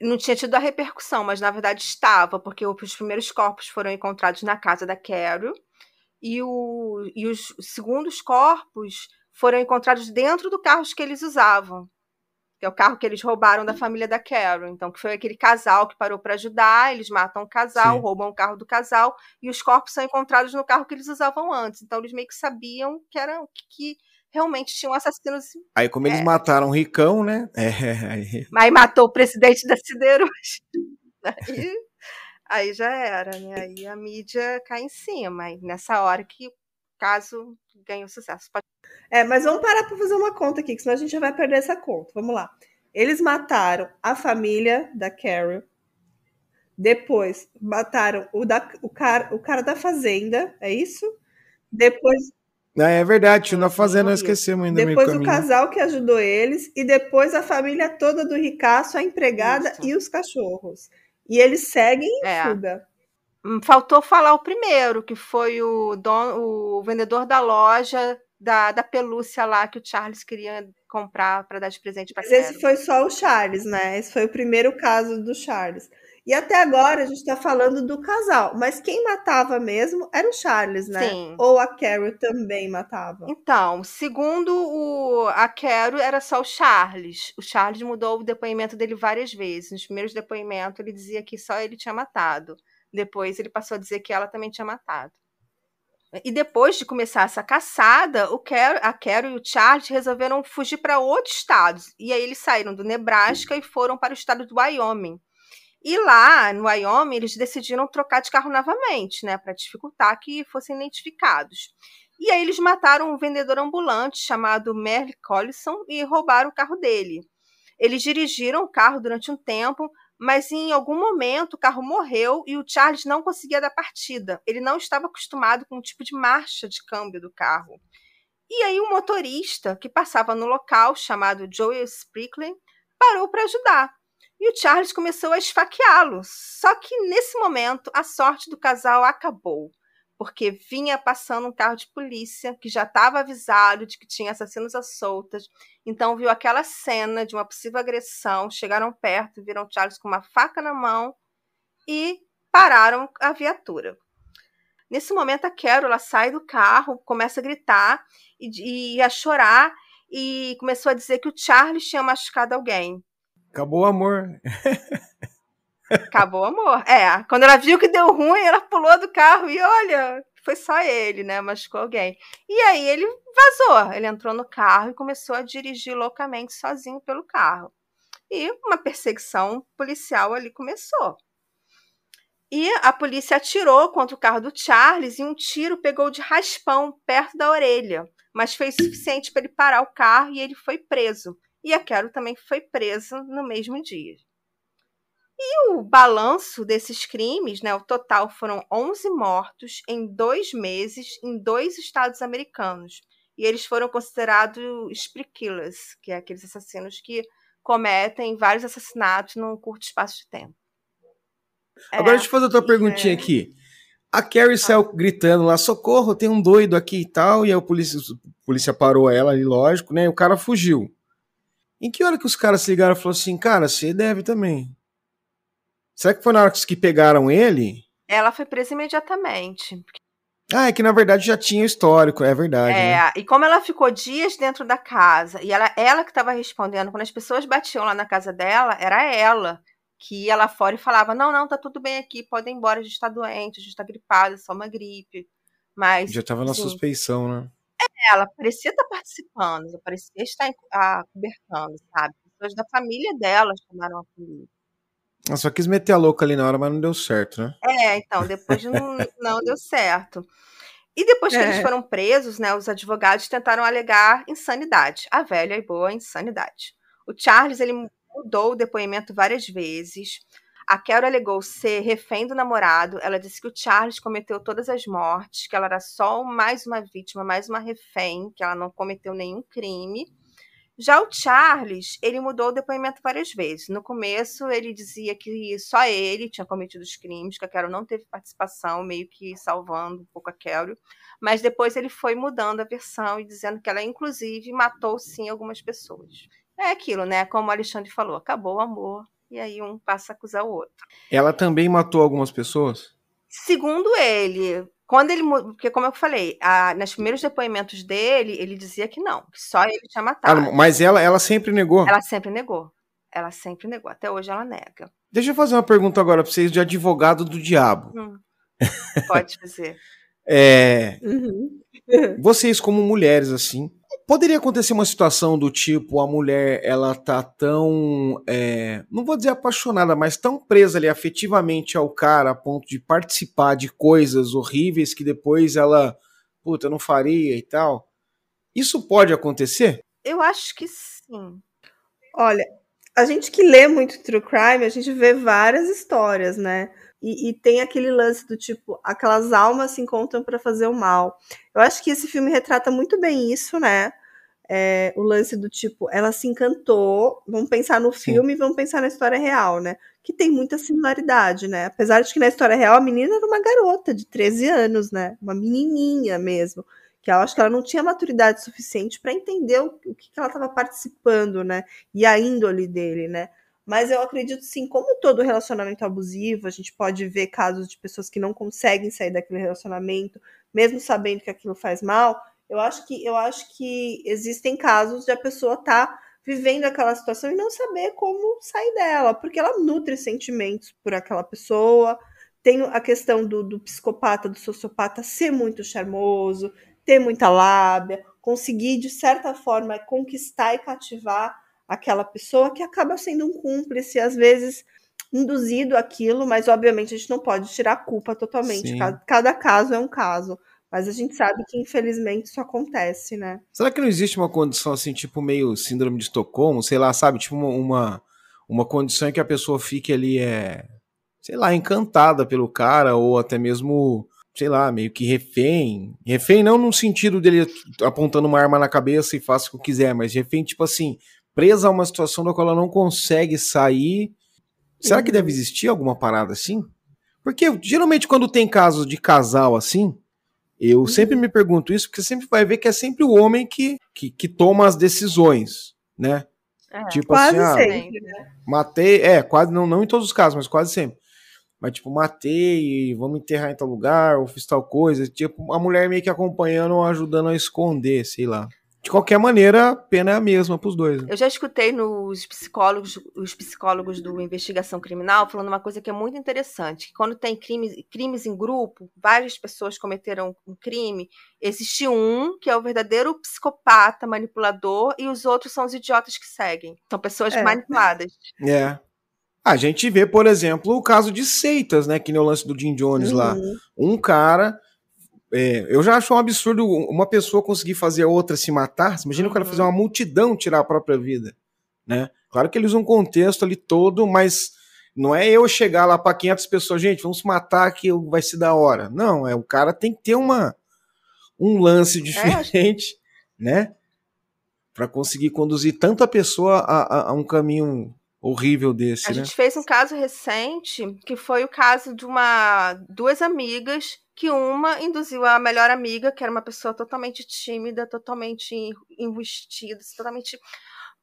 Speaker 2: Não tinha tido a repercussão, mas na verdade estava, porque os primeiros corpos foram encontrados na casa da Carol e, o, e os segundos corpos foram encontrados dentro do carro que eles usavam que é o carro que eles roubaram da família da Carol. Então, que foi aquele casal que parou para ajudar, eles matam o casal, Sim. roubam o carro do casal e os corpos são encontrados no carro que eles usavam antes. Então, eles meio que sabiam que era que, realmente tinham assassinos.
Speaker 3: Aí, como eles é. mataram o Ricão, né? É,
Speaker 2: aí... Mas matou o presidente da Siderúrgica. Aí, aí já era, né? Aí a mídia cai em cima. E nessa hora que o caso ganhou sucesso. Pode
Speaker 1: é, mas vamos parar para fazer uma conta aqui, que senão a gente já vai perder essa conta. Vamos lá. Eles mataram a família da Carol. Depois mataram o, da, o, cara, o cara da fazenda, é isso? Depois.
Speaker 3: Ah, é verdade, na fazenda nós esquecemos ainda.
Speaker 1: Depois o casal que ajudou eles, e depois a família toda do Ricaço, a empregada isso. e os cachorros. E eles seguem em é. fuga.
Speaker 2: Hum, faltou falar o primeiro, que foi o, dono, o vendedor da loja da, da pelúcia lá que o Charles queria comprar para dar de presente para
Speaker 1: Mas esse foi só o Charles, né? Esse foi o primeiro caso do Charles. E até agora a gente está falando do casal, mas quem matava mesmo era o Charles, né? Sim. Ou a Carol também matava?
Speaker 2: Então, segundo o, a Carol, era só o Charles. O Charles mudou o depoimento dele várias vezes. Nos primeiros depoimentos, ele dizia que só ele tinha matado. Depois, ele passou a dizer que ela também tinha matado. E depois de começar essa caçada, o Carol, a Carol e o Charles resolveram fugir para outros estados. E aí eles saíram do Nebraska e foram para o estado do Wyoming. E lá, no Wyoming, eles decidiram trocar de carro novamente, né, para dificultar que fossem identificados. E aí eles mataram um vendedor ambulante chamado Merle Collison e roubaram o carro dele. Eles dirigiram o carro durante um tempo, mas em algum momento o carro morreu e o Charles não conseguia dar partida. Ele não estava acostumado com o tipo de marcha de câmbio do carro. E aí o motorista que passava no local, chamado Joel Sprickling, parou para ajudar. E o Charles começou a esfaqueá-lo. Só que nesse momento a sorte do casal acabou porque vinha passando um carro de polícia que já estava avisado de que tinha assassinos à soltas. Então viu aquela cena de uma possível agressão, chegaram perto, viram Charles com uma faca na mão e pararam a viatura. Nesse momento a Carol sai do carro, começa a gritar e, e a chorar e começou a dizer que o Charles tinha machucado alguém.
Speaker 3: Acabou o amor.
Speaker 2: Acabou o amor. É, quando ela viu que deu ruim, ela pulou do carro e olha, foi só ele, né? Machucou alguém. E aí ele vazou. Ele entrou no carro e começou a dirigir loucamente sozinho pelo carro. E uma perseguição policial ali começou. E a polícia atirou contra o carro do Charles e um tiro pegou de raspão perto da orelha, mas foi suficiente para ele parar o carro e ele foi preso. E a Carol também foi presa no mesmo dia. E o balanço desses crimes, né, o total foram 11 mortos em dois meses em dois estados americanos. E eles foram considerados spree killers, que é aqueles assassinos que cometem vários assassinatos num curto espaço de tempo.
Speaker 3: Agora é, deixa eu fazer outra perguntinha é... aqui. A Carrie ah. saiu gritando lá, socorro, tem um doido aqui e tal, e aí o polícia, a polícia parou ela ali, lógico, né? E o cara fugiu. Em que hora que os caras se ligaram e falaram assim, cara, você deve também? Será que foi na hora que pegaram ele?
Speaker 2: Ela foi presa imediatamente.
Speaker 3: Ah, é que na verdade já tinha histórico, é verdade. É,
Speaker 2: né? e como ela ficou dias dentro da casa, e ela, ela que estava respondendo, quando as pessoas batiam lá na casa dela, era ela que ia lá fora e falava: Não, não, tá tudo bem aqui, pode ir embora, a gente tá doente, a gente tá gripada, é só uma gripe. Mas.
Speaker 3: Já tava na assim, suspeição, né?
Speaker 2: É, ela parecia estar tá participando, parecia estar cobertando, sabe? Pessoas da família dela chamaram a polícia.
Speaker 3: Ela só quis meter a louca ali na hora, mas não deu certo, né?
Speaker 2: É, então, depois não, não deu certo. E depois que é. eles foram presos, né, os advogados tentaram alegar insanidade, a velha e boa insanidade. O Charles ele mudou o depoimento várias vezes. A Carol alegou ser refém do namorado. Ela disse que o Charles cometeu todas as mortes, que ela era só mais uma vítima, mais uma refém, que ela não cometeu nenhum crime. Já o Charles, ele mudou o depoimento várias vezes. No começo, ele dizia que só ele tinha cometido os crimes, que a Carol não teve participação, meio que salvando um pouco a Carol. Mas depois ele foi mudando a versão e dizendo que ela, inclusive, matou sim algumas pessoas. É aquilo, né? Como o Alexandre falou, acabou o amor, e aí um passa a acusar o outro.
Speaker 3: Ela também matou algumas pessoas?
Speaker 2: Segundo ele, quando ele. Porque, como eu falei, a, nos primeiros depoimentos dele, ele dizia que não, que só ele tinha matado.
Speaker 3: Ah, mas ela, ela sempre negou.
Speaker 2: Ela sempre negou. Ela sempre negou. Até hoje ela nega.
Speaker 3: Deixa eu fazer uma pergunta agora pra vocês de advogado do diabo.
Speaker 2: Hum, pode fazer.
Speaker 3: É,
Speaker 1: Uhum.
Speaker 3: vocês como mulheres assim, poderia acontecer uma situação do tipo a mulher ela tá tão, é, não vou dizer apaixonada, mas tão presa ali afetivamente ao cara a ponto de participar de coisas horríveis que depois ela, puta, não faria e tal. Isso pode acontecer?
Speaker 2: Eu acho que sim.
Speaker 1: Olha, a gente que lê muito true crime, a gente vê várias histórias, né? E, e tem aquele lance do tipo, aquelas almas se encontram para fazer o mal. Eu acho que esse filme retrata muito bem isso, né? É, o lance do tipo, ela se encantou. Vamos pensar no
Speaker 3: Sim.
Speaker 1: filme e vamos pensar na história real, né? Que tem muita similaridade, né? Apesar de que na história real a menina era uma garota de 13 anos, né? Uma menininha mesmo. Que eu acho que ela não tinha maturidade suficiente para entender o, o que, que ela estava participando, né? E a índole dele, né? Mas eu acredito sim, como todo relacionamento abusivo, a gente pode ver casos de pessoas que não conseguem sair daquele relacionamento, mesmo sabendo que aquilo faz mal. Eu acho que eu acho que existem casos de a pessoa estar tá vivendo aquela situação e não saber como sair dela, porque ela nutre sentimentos por aquela pessoa. Tem a questão do, do psicopata, do sociopata ser muito charmoso, ter muita lábia, conseguir de certa forma conquistar e cativar aquela pessoa que acaba sendo um cúmplice, às vezes induzido aquilo, mas obviamente a gente não pode tirar a culpa totalmente. Cada, cada caso é um caso. Mas a gente sabe que, infelizmente, isso acontece, né?
Speaker 3: Será que não existe uma condição assim, tipo meio síndrome de Estocolmo, sei lá, sabe? Tipo uma, uma, uma condição em que a pessoa fique ali, é, sei lá, encantada pelo cara, ou até mesmo, sei lá, meio que refém. Refém não no sentido dele apontando uma arma na cabeça e faça o que quiser, mas refém, tipo assim, presa a uma situação da qual ela não consegue sair. Será que
Speaker 1: Uhum.
Speaker 3: deve existir alguma parada assim? Porque geralmente quando tem casos de casal assim, eu sempre me pergunto isso, porque sempre vai ver que é sempre o homem que, que, que toma as decisões, né?
Speaker 2: É.
Speaker 3: Tipo
Speaker 1: Quase
Speaker 3: assim, ah,
Speaker 1: sempre. né?
Speaker 3: matei, é, quase, não, não em todos os casos, mas quase sempre. Mas tipo, matei, vamos enterrar em tal lugar, ou fiz tal coisa. Tipo, a mulher meio que acompanhando ou ajudando a esconder, sei lá. De qualquer maneira, a pena é a mesma pros dois. né?
Speaker 2: Eu já escutei nos psicólogos, os psicólogos do investigação criminal falando uma coisa que é muito interessante, que quando tem crimes, crimes em grupo, várias pessoas cometeram um crime, existe um que é o verdadeiro psicopata, manipulador, e os outros são os idiotas que seguem. São pessoas
Speaker 1: É.
Speaker 2: manipuladas.
Speaker 3: É. A gente vê, por exemplo, o caso de seitas, né? Que nem o lance do Jim Jones lá.
Speaker 1: Uhum.
Speaker 3: um cara. É, eu já acho um absurdo uma pessoa conseguir fazer a outra se matar. Você Imagina o cara
Speaker 2: Uhum.
Speaker 3: fazer uma multidão tirar a própria vida. Né? Claro que eles usam um contexto ali todo, mas não é eu chegar lá para 500 pessoas, gente, vamos se matar que vai ser da hora. Não, é o cara tem que ter uma, um lance diferente, né? Para conseguir conduzir tanto a pessoa a, a- a um caminho horrível desse,
Speaker 2: A
Speaker 3: né?
Speaker 2: gente fez um caso recente, que foi o caso de uma duas amigas, que uma induziu a melhor amiga, que era uma pessoa totalmente tímida, totalmente en- enrustida, totalmente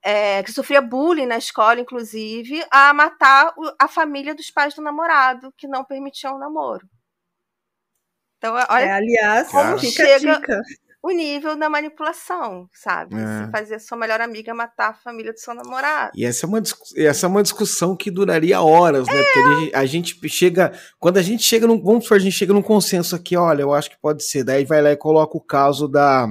Speaker 2: é, que sofria bullying na escola, inclusive, a matar a família dos pais do namorado, que não permitiam o namoro. Então,
Speaker 1: É,
Speaker 2: olha
Speaker 1: aliás,
Speaker 3: Cara.
Speaker 1: fica a
Speaker 2: Chega-. O nível da manipulação, sabe?
Speaker 3: É.
Speaker 2: Você fazer a sua melhor amiga matar a família do seu namorado.
Speaker 3: E essa é uma, essa é uma discussão que duraria horas, né? Porque a gente, a gente chega. Quando a gente chega num. Vamos supor, a gente chega num consenso aqui, olha, eu acho que pode ser. Daí vai lá e coloca o caso da,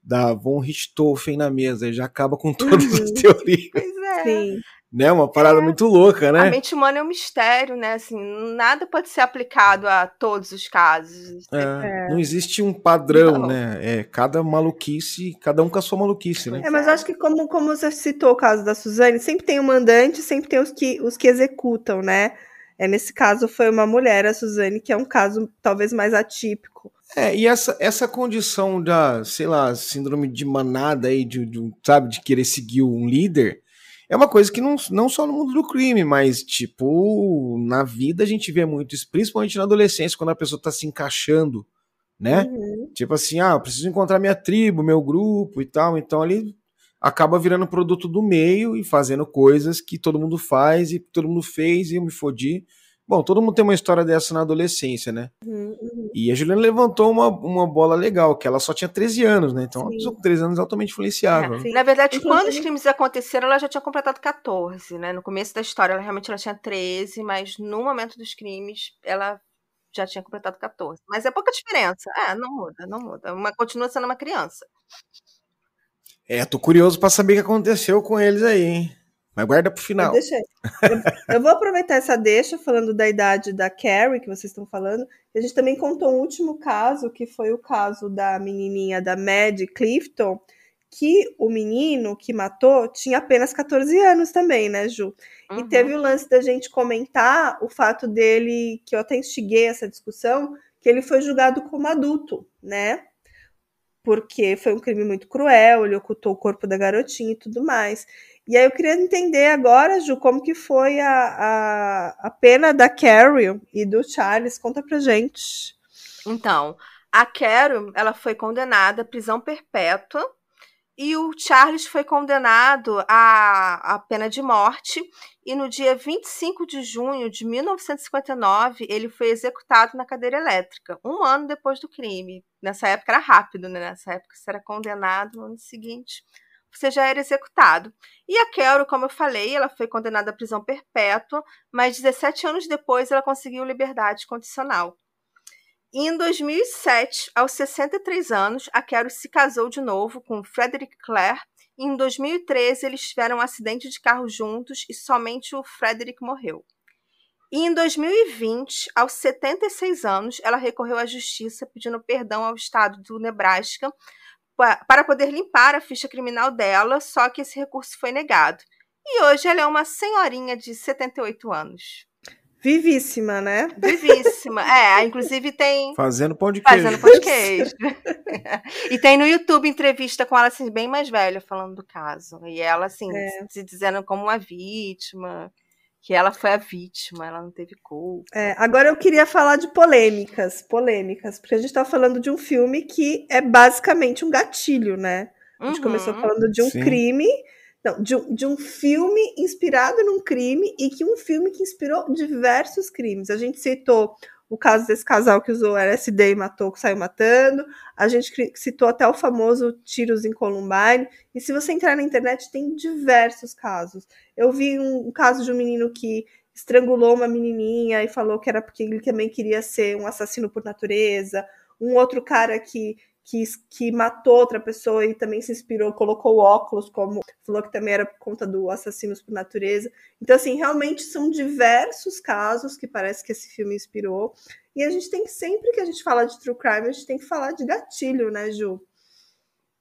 Speaker 3: da von Richthofen na mesa. E já acaba com todas as
Speaker 1: Uhum.
Speaker 3: teorias.
Speaker 2: Pois é.
Speaker 1: Sim.
Speaker 3: Né? Uma parada muito louca,
Speaker 2: A
Speaker 3: né?
Speaker 2: mente humana é um mistério, né? Assim, nada pode ser aplicado a todos os casos.
Speaker 3: É, Não existe um padrão,
Speaker 2: Não.
Speaker 3: né? É cada maluquice, cada um com a sua maluquice, né?
Speaker 1: É, mas acho que como, como você citou o caso da Suzane, sempre tem o mandante, sempre tem os que, os que executam, né? É, nesse caso foi uma mulher, a Suzane, que é um caso talvez mais atípico.
Speaker 3: É, e essa, essa condição da, sei lá, síndrome de manada aí, de, de, sabe, de querer seguir um líder, é uma coisa que não, não só no mundo do crime, mas, tipo, na vida a gente vê muito isso, principalmente na adolescência, quando a pessoa tá se encaixando, né?
Speaker 1: Uhum.
Speaker 3: Tipo assim, ah, eu preciso encontrar minha tribo, meu grupo e tal, então ali acaba virando produto do meio e fazendo coisas que todo mundo faz e todo mundo fez e eu me fodi. Bom, todo mundo tem uma história dessa na adolescência, né? Uhum, uhum. E a Juliana levantou uma, uma bola legal, que ela só tinha 13 anos, né? Então, Sim. uma pessoa com 13 anos é altamente influenciável. É,
Speaker 2: na verdade, quando os crimes aconteceram, ela já tinha completado 14, né? No começo da história, ela realmente ela tinha 13, mas no momento dos crimes, ela já tinha completado 14. Mas é pouca diferença. É, não muda, não muda. Uma, continua sendo uma criança.
Speaker 3: É, tô curioso para saber o que aconteceu com eles aí, hein? Mas guarda pro final.
Speaker 1: Deixa eu, eu vou aproveitar essa deixa, falando da idade da Carrie, que vocês estão falando. A gente também contou um último caso, que foi o caso da menininha da Mad Clifton, que o menino que matou tinha apenas 14 anos também, né, Ju? Uhum. E teve o lance da gente comentar o fato dele, que eu até instiguei essa discussão, que ele foi julgado como adulto, né? Porque foi um crime muito cruel, ele ocultou o corpo da garotinha e tudo mais. E aí eu queria entender agora, Ju, como que foi a, a, a pena da Carrie e do Charles. Conta pra gente.
Speaker 2: Então, a Carrie, ela foi condenada à prisão perpétua e o Charles foi condenado à, à pena de morte. E no dia 25 de junho de 1959, ele foi executado na cadeira elétrica, um ano depois do crime. Nessa época era rápido, né? Nessa época você era condenado no ano seguinte você já era executado. E a Carol, como eu falei, ela foi condenada à prisão perpétua, mas 17 anos depois ela conseguiu liberdade condicional. E em 2007, aos 63 anos, a Carol se casou de novo com Frederick Clare. E em 2013, eles tiveram um acidente de carro juntos e somente o Frederick morreu. E em 2020, aos 76 anos, ela recorreu à justiça pedindo perdão ao estado do Nebraska para poder limpar a ficha criminal dela, só que esse recurso foi negado. E hoje ela é uma senhorinha de 78 anos.
Speaker 1: Vivíssima, né?
Speaker 2: Vivíssima. É, inclusive tem.
Speaker 3: Fazendo pão de queijo.
Speaker 2: Fazendo pão de queijo. e tem no YouTube entrevista com ela, assim, bem mais velha, falando do caso. E ela, assim, é. se dizendo como uma vítima que ela foi a vítima, ela não teve culpa.
Speaker 1: É, agora eu queria falar de polêmicas, polêmicas, porque a gente está falando de um filme que é basicamente um gatilho, né? A gente uhum. começou falando de um Sim. crime, não, de um, de um filme inspirado num crime e que um filme que inspirou diversos crimes. A gente citou o caso desse casal que usou LSD e matou, que saiu matando. A gente citou até o famoso tiros em Columbine. E se você entrar na internet, tem diversos casos. Eu vi um, um caso de um menino que estrangulou uma menininha e falou que era porque ele também queria ser um assassino por natureza. Um outro cara que que, que matou outra pessoa e também se inspirou, colocou óculos, como falou que também era por conta do Assassinos por Natureza. Então, assim, realmente são diversos casos que parece que esse filme inspirou. E a gente tem sempre que a gente fala de true crime, a gente tem que falar de gatilho, né, Ju?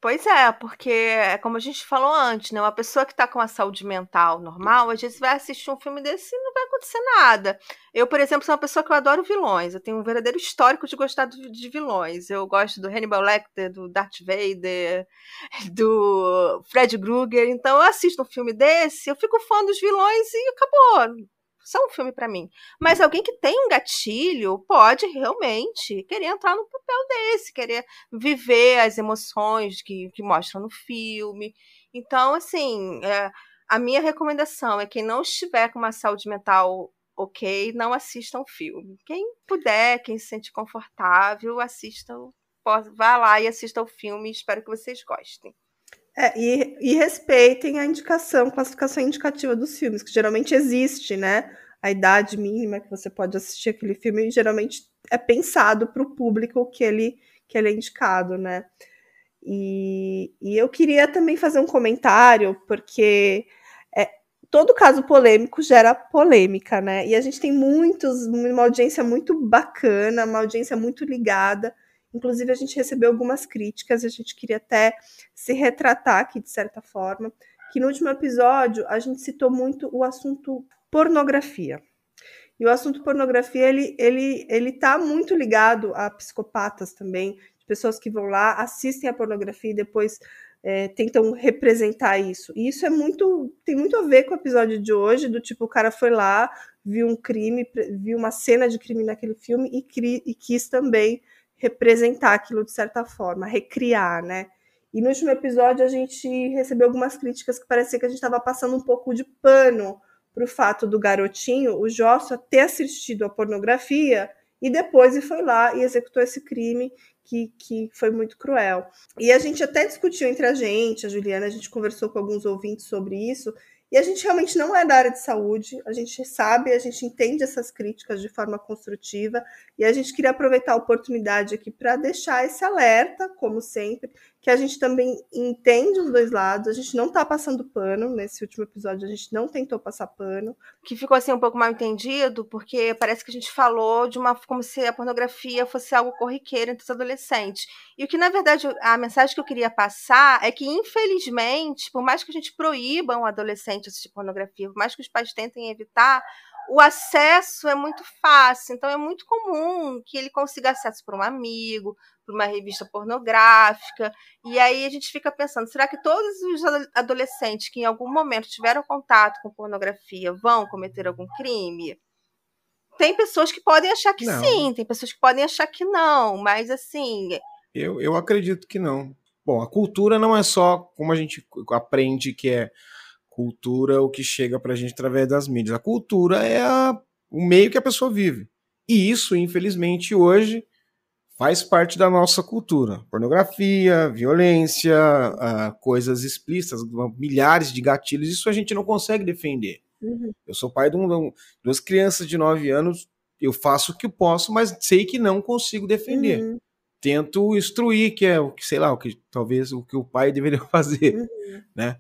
Speaker 2: Pois é, porque é como a gente falou antes, né? Uma pessoa que está com a saúde mental normal, às vezes vai assistir um filme desse e não vai acontecer nada. Eu, por exemplo, sou uma pessoa que eu adoro vilões. Eu tenho um verdadeiro histórico de gostar de vilões. Eu gosto do Hannibal Lecter, do Darth Vader, do Fred Krueger. Então, eu assisto um filme desse, eu fico fã dos vilões e acabou são um filme para mim. Mas alguém que tem um gatilho pode realmente querer entrar no papel desse, querer viver as emoções que, que mostram no filme. Então, assim, é, a minha recomendação é quem não estiver com uma saúde mental ok, não assista um filme. Quem puder, quem se sente confortável, assista, vá lá e assista o filme. Espero que vocês gostem.
Speaker 1: É, e, e, respeitem a indicação, classificação indicativa dos filmes, que geralmente existe, né? A idade mínima que você pode assistir aquele filme geralmente é pensado para o público que ele, que ele é indicado, né? E, e eu queria também fazer um comentário, porque é, todo caso polêmico gera polêmica, né? E a gente tem muitos, uma audiência muito bacana, uma audiência muito ligada Inclusive, a gente recebeu algumas críticas, a gente queria até se retratar aqui de certa forma, que no último episódio a gente citou muito o assunto pornografia. E o assunto pornografia, ele, ele, ele tá muito ligado a psicopatas também, pessoas que vão lá, assistem a pornografia e depois é, tentam representar isso. E isso é muito, tem muito a ver com o episódio de hoje, do tipo, o cara foi lá, viu um crime, viu uma cena de crime naquele filme e, cri, e quis também representar aquilo de certa forma, recriar, né? E no último episódio a gente recebeu algumas críticas que parecia que a gente estava passando um pouco de pano para o fato do garotinho, o Joshua, ter assistido a pornografia e depois ele foi lá e executou esse crime que, que foi muito cruel. E a gente até discutiu entre a gente, a Juliana, a gente conversou com alguns ouvintes sobre isso, e a gente realmente não é da área de saúde, a gente sabe, a gente entende essas críticas de forma construtiva, e a gente queria aproveitar a oportunidade aqui para deixar esse alerta, como sempre, que a gente também entende os dois lados, a gente não está passando pano, nesse último episódio a gente não tentou passar pano.
Speaker 2: Que ficou assim um pouco mal entendido, porque parece que a gente falou de uma como se a pornografia fosse algo corriqueiro entre os adolescentes. E o que, na verdade, a mensagem que eu queria passar é que, infelizmente, por mais que a gente proíba um adolescente assistir pornografia, por mais que os pais tentem evitar, o acesso é muito fácil, então é muito comum que ele consiga acesso por um amigo, por uma revista pornográfica, e aí a gente fica pensando, será que todos os adolescentes que em algum momento tiveram contato com pornografia vão cometer algum crime? Tem pessoas que podem achar que não. sim, tem pessoas que podem achar que não, mas assim.
Speaker 3: Eu, eu acredito que não. Bom, a cultura não é só como a gente aprende que é Cultura, o que chega para a gente através das mídias. A cultura é a, o meio que a pessoa vive. E isso, infelizmente, hoje faz parte da nossa cultura. Pornografia, violência, uh, coisas explícitas, milhares de gatilhos, isso a gente não consegue defender. Uhum. Eu sou pai de, um, de duas crianças de 9 anos, eu faço o que posso, mas sei que não consigo defender. Uhum. Tento instruir, que é o que, sei lá, o que talvez o que o pai deveria fazer, uhum. né?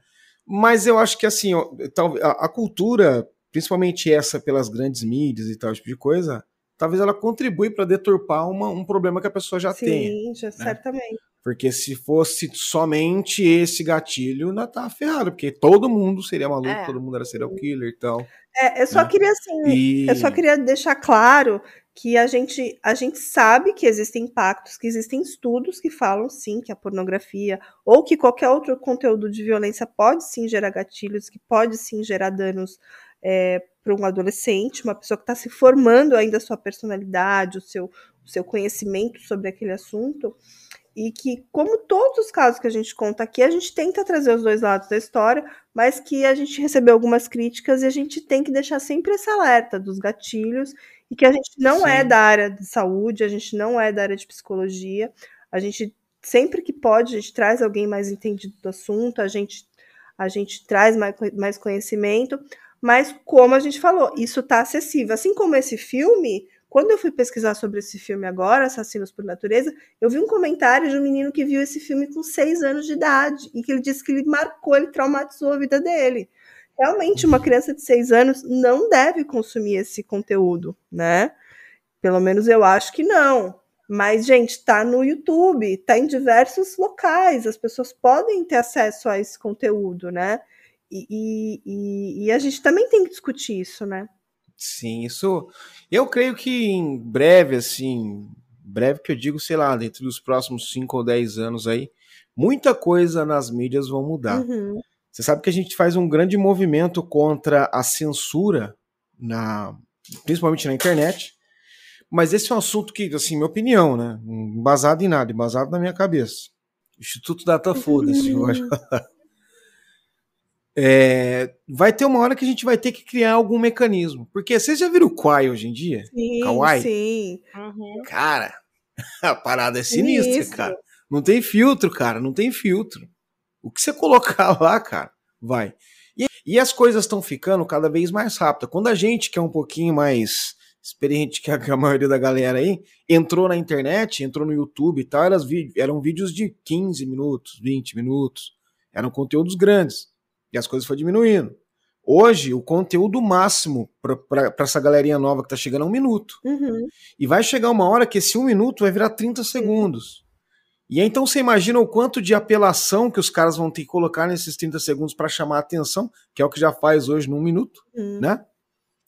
Speaker 3: Mas eu acho que assim, a, a cultura, principalmente essa pelas grandes mídias e tal tipo de coisa, talvez ela contribui para deturpar uma, um problema que a pessoa já
Speaker 1: Sim,
Speaker 3: tem.
Speaker 1: Sim, né? certamente.
Speaker 3: Porque se fosse somente esse gatilho, ainda tá ferrado, porque todo mundo seria maluco, é. todo mundo era serial killer e tal.
Speaker 1: É, eu só né? queria assim, e... eu só queria deixar claro que a gente, a gente sabe que existem impactos, que existem estudos que falam sim que a pornografia ou que qualquer outro conteúdo de violência pode sim gerar gatilhos, que pode sim gerar danos é, para um adolescente, uma pessoa que está se formando ainda a sua personalidade, o seu, o seu conhecimento sobre aquele assunto e que, como todos os casos que a gente conta aqui, a gente tenta trazer os dois lados da história, mas que a gente recebeu algumas críticas e a gente tem que deixar sempre esse alerta dos gatilhos e que a gente não é Sim. é da área de saúde, a gente não é da área de psicologia, a gente sempre que pode, a gente traz alguém mais entendido do assunto, a gente a gente traz mais, mais conhecimento, mas como a gente falou, isso está acessível. Assim como esse filme, quando eu fui pesquisar sobre esse filme agora, Assassinos por Natureza, eu vi um comentário de um menino que viu esse filme com seis anos de idade e que ele disse que ele marcou, ele traumatizou a vida dele. Realmente, uma criança de seis anos não deve consumir esse conteúdo, né? Pelo menos eu acho que não. Mas, gente, tá no YouTube, tá em diversos locais, as pessoas podem ter acesso a esse conteúdo, né? E, e, e a gente também tem que discutir isso, né?
Speaker 3: Sim, isso. Eu creio que em breve, assim, breve que eu digo, sei lá, dentro dos próximos 5 ou 10 anos aí, muita coisa nas mídias vão mudar. Uhum. Você sabe que a gente faz um grande movimento contra a censura, na, principalmente na internet. Mas esse é um assunto que, assim, minha opinião, né? Embasado em nada, embasado na minha cabeça. Instituto Data Foda-se, uhum. É, vai ter uma hora que a gente vai ter que criar algum mecanismo. Porque vocês já viram o Kawaii hoje em dia?
Speaker 1: Sim, Kawaii? sim.
Speaker 3: Uhum. Cara, a parada é sinistra, Isso. cara. Não tem filtro, cara, não tem filtro. O que você colocar lá, cara, vai. E, e as coisas estão ficando cada vez mais rápidas. Quando a gente, que é um pouquinho mais experiente que a, que a maioria da galera aí, entrou na internet, entrou no YouTube e tal, eram, eram vídeos de 15 minutos, 20 minutos. Eram conteúdos grandes. E as coisas foram diminuindo. Hoje, o conteúdo máximo para essa galerinha nova que tá chegando é um minuto. Uhum. E vai chegar uma hora que esse um minuto vai virar 30 segundos. E aí, então você imagina o quanto de apelação que os caras vão ter que colocar nesses 30 segundos para chamar a atenção, que é o que já faz hoje num minuto, uhum. né?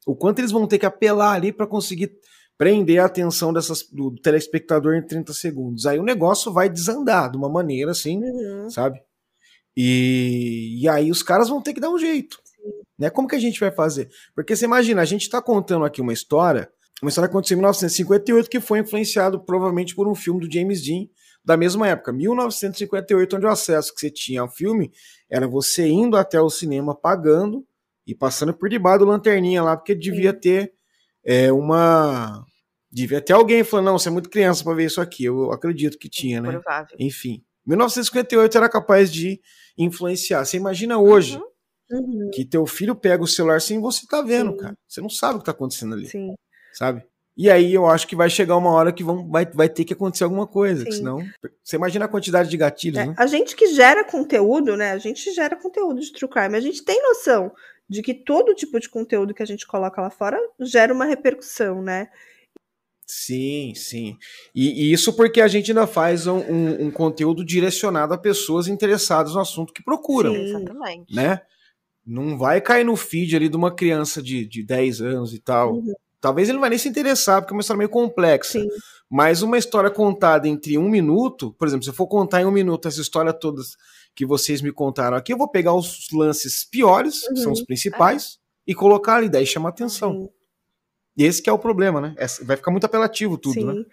Speaker 3: O quanto eles vão ter que apelar ali para conseguir prender a atenção dessas, do telespectador em 30 segundos. Aí o negócio vai desandar de uma maneira assim, uhum. sabe? E, e aí os caras vão ter que dar um jeito. Né? Como que a gente vai fazer? Porque você imagina, a gente está contando aqui uma história, uma história que aconteceu em 1958 que foi influenciado provavelmente por um filme do James Dean da mesma época, 1958, onde o acesso que você tinha ao filme era você indo até o cinema pagando e passando por debaixo do lanterninha lá, porque devia
Speaker 1: Sim.
Speaker 3: ter é, uma. Devia ter alguém falando, não, você é muito criança para ver isso aqui. Eu acredito que tinha, né?
Speaker 2: Provável.
Speaker 3: Enfim. 1958 era capaz de influenciar. Você imagina hoje
Speaker 2: Uhum.
Speaker 1: Uhum,
Speaker 3: que teu filho pega o celular sem você tá vendo,
Speaker 1: Sim.
Speaker 3: cara. Você não sabe o que tá acontecendo ali,
Speaker 1: sim.
Speaker 3: sabe? E aí eu acho que vai chegar uma hora que vão, vai, vai ter que acontecer alguma coisa, senão. Você imagina a quantidade de gatilhos,
Speaker 1: É,
Speaker 3: né?
Speaker 1: a gente que gera conteúdo, né? A gente gera conteúdo de true crime. A gente tem noção de que todo tipo de conteúdo que a gente coloca lá fora gera uma repercussão, né?
Speaker 3: Sim, sim. E, e isso porque a gente ainda faz um, um- um conteúdo direcionado a pessoas interessadas no assunto que procuram,
Speaker 1: Sim.
Speaker 2: Exatamente.
Speaker 3: né? Não vai cair no feed ali de uma criança de, de 10 anos e tal.
Speaker 1: Uhum.
Speaker 3: Talvez ele não vai nem se interessar, porque é uma história meio complexa.
Speaker 1: Sim.
Speaker 3: Mas uma história contada entre um minuto, por exemplo, se eu for contar em um minuto essa história toda que vocês me contaram aqui, eu vou pegar os lances piores, que são os
Speaker 1: Uhum.
Speaker 3: principais, e colocar ali, daí chama atenção. E esse que é o problema, né? Essa- Vai ficar muito apelativo tudo,
Speaker 1: Sim.
Speaker 3: né?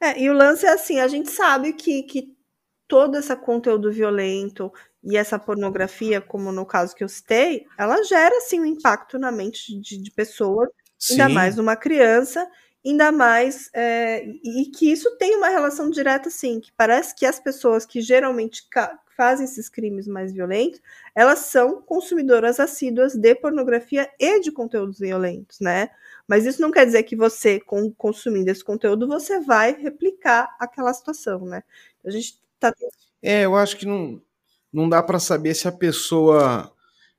Speaker 1: É, e o lance é assim, a gente sabe que, que todo esse conteúdo violento e essa pornografia, como no caso que eu citei, ela gera assim um impacto na mente de, de pessoas, ainda
Speaker 3: Sim.
Speaker 1: mais numa criança, ainda mais é, e, que isso tem uma relação direta, assim, que parece que as pessoas que geralmente fazem esses crimes mais violentos, elas são consumidoras assíduas de pornografia e de conteúdos violentos, né? Mas isso não quer dizer que você, com, consumindo esse conteúdo, você vai replicar aquela situação, né? A gente tá.
Speaker 3: É, eu acho que não, não dá pra saber se a pessoa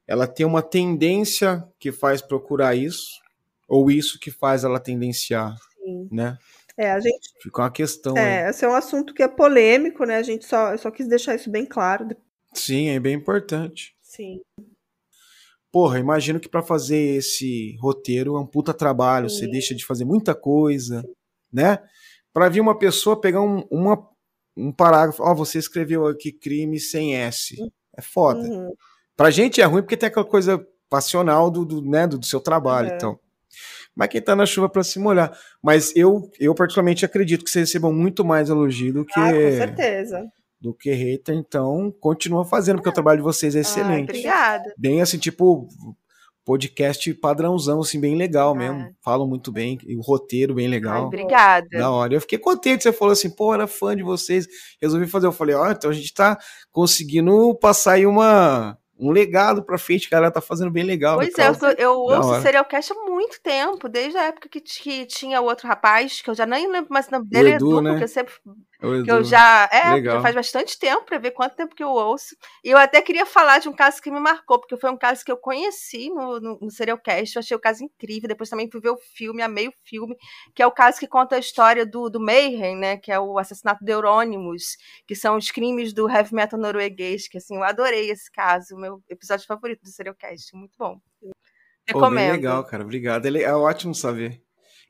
Speaker 3: ela tem uma tendência que faz procurar isso, ou isso que faz ela tendenciar,
Speaker 1: Assim,
Speaker 3: né?
Speaker 1: é, a gente.
Speaker 3: Fica uma questão aí.
Speaker 1: É, esse é um assunto que é polêmico, né? A gente só, eu só quis deixar isso bem claro.
Speaker 3: Sim, é bem importante.
Speaker 1: Sim.
Speaker 3: Porra, imagino que pra fazer esse roteiro é um puta trabalho, você
Speaker 1: Sim.
Speaker 3: deixa de fazer muita coisa, né? Pra vir uma pessoa pegar um, uma, um parágrafo, ó, você escreveu aqui crime sem S. É foda.
Speaker 1: Uhum.
Speaker 3: Pra gente é ruim porque tem aquela coisa passional do, do, né, do, do seu trabalho
Speaker 1: É.
Speaker 3: então. Mas quem tá na chuva pra se molhar. Mas eu, eu particularmente acredito que vocês recebam muito mais elogio do que,
Speaker 1: Ah, com certeza.
Speaker 3: Do que hater, então continua fazendo, porque o trabalho de vocês é excelente.
Speaker 2: Obrigada.
Speaker 3: bem assim, tipo, podcast padrãozão, assim, bem legal
Speaker 2: Ah.
Speaker 3: mesmo. Falam muito bem, e o roteiro bem
Speaker 2: Ai,
Speaker 3: legal.
Speaker 2: obrigada.
Speaker 3: Da hora. Eu fiquei contente, você falou assim, pô, era fã de vocês, resolvi fazer. Eu falei, ó, então a gente tá conseguindo passar aí uma, um legado pra frente, cara, tá fazendo bem legal.
Speaker 2: Pois
Speaker 3: e
Speaker 2: é, eu, eu ouço
Speaker 3: hora.
Speaker 2: Serialcast há muito tempo, desde a época que, que tinha outro rapaz, que eu já nem lembro mais o nome
Speaker 3: O
Speaker 2: dele,
Speaker 3: Edu,
Speaker 2: Edu,
Speaker 3: né?
Speaker 2: porque eu sempre
Speaker 3: O
Speaker 2: que eu já. É,
Speaker 3: Legal.
Speaker 2: já faz bastante tempo pra ver quanto tempo que eu ouço. E eu até queria falar de um caso que me marcou, porque foi um caso que eu conheci no, no, no Serialcast. Eu achei o caso incrível. Depois também fui ver o filme, amei o filme, que é o caso que conta a história do, do Mayhem, né? Que é o assassinato de Eurônimos, que são os crimes do heavy metal norueguês. Que assim, eu adorei esse caso, meu episódio favorito do Serialcast. Muito bom.
Speaker 3: Pô,
Speaker 2: Recomendo.
Speaker 3: bem legal, cara. Obrigado. É ótimo saber.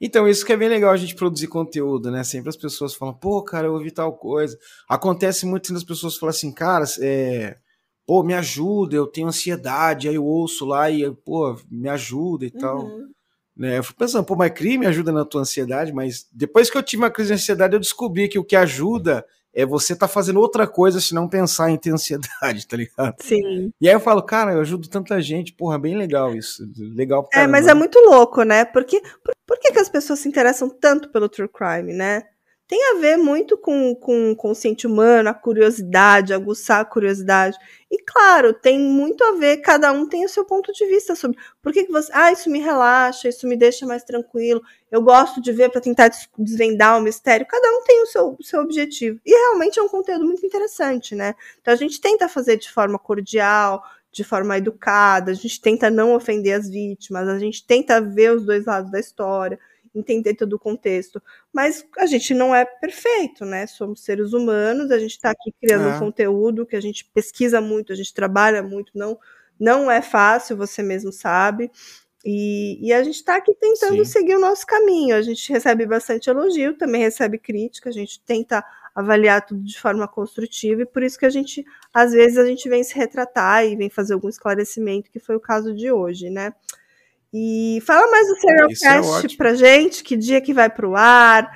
Speaker 3: Então, isso que é bem legal a gente produzir conteúdo, né? Sempre as pessoas falam, pô, cara, eu ouvi tal coisa. Acontece muito quando as pessoas falam assim, cara, é, pô, me ajuda, eu tenho ansiedade, aí eu ouço lá e, pô, me ajuda e tal.
Speaker 1: Uhum.
Speaker 3: Né? Eu fui pensando, pô, mas crime ajuda na tua ansiedade, mas depois que eu tive uma crise de ansiedade, eu descobri que o que ajuda é você tá fazendo outra coisa se não pensar em ter ansiedade, tá ligado?
Speaker 1: Sim.
Speaker 3: E aí eu falo, cara, eu ajudo tanta gente, porra, bem legal isso. Legal pra
Speaker 1: É, mas é muito louco, né? Porque, por, por que, que as pessoas se interessam tanto pelo true crime, né? Tem a ver muito com, com o consciente humano, a curiosidade, aguçar a curiosidade. E claro, tem muito a ver, cada um tem o seu ponto de vista sobre por que, que você. Ah, isso me relaxa, isso me deixa mais tranquilo. Eu gosto de ver para tentar des- desvendar o mistério. Cada um tem o seu, o seu objetivo. E realmente é um conteúdo muito interessante, né? Então a gente tenta fazer de forma cordial, de forma educada, a gente tenta não ofender as vítimas, a gente tenta ver os dois lados da história, entender todo o contexto. Mas a gente não é perfeito, né? Somos seres humanos, a gente está aqui criando
Speaker 3: É.
Speaker 1: um conteúdo que a gente pesquisa muito, a gente trabalha muito, não, não é fácil, você mesmo sabe. E, e a gente está aqui tentando
Speaker 3: Sim.
Speaker 1: seguir o nosso caminho. A gente recebe bastante elogio, também recebe crítica, a gente tenta avaliar tudo de forma construtiva, e por isso que a gente, às vezes, a gente vem se retratar e vem fazer algum esclarecimento, que foi o caso de hoje, né? E fala mais do
Speaker 3: é
Speaker 1: Serialcast
Speaker 3: ótimo.
Speaker 1: pra gente, que dia que vai pro ar,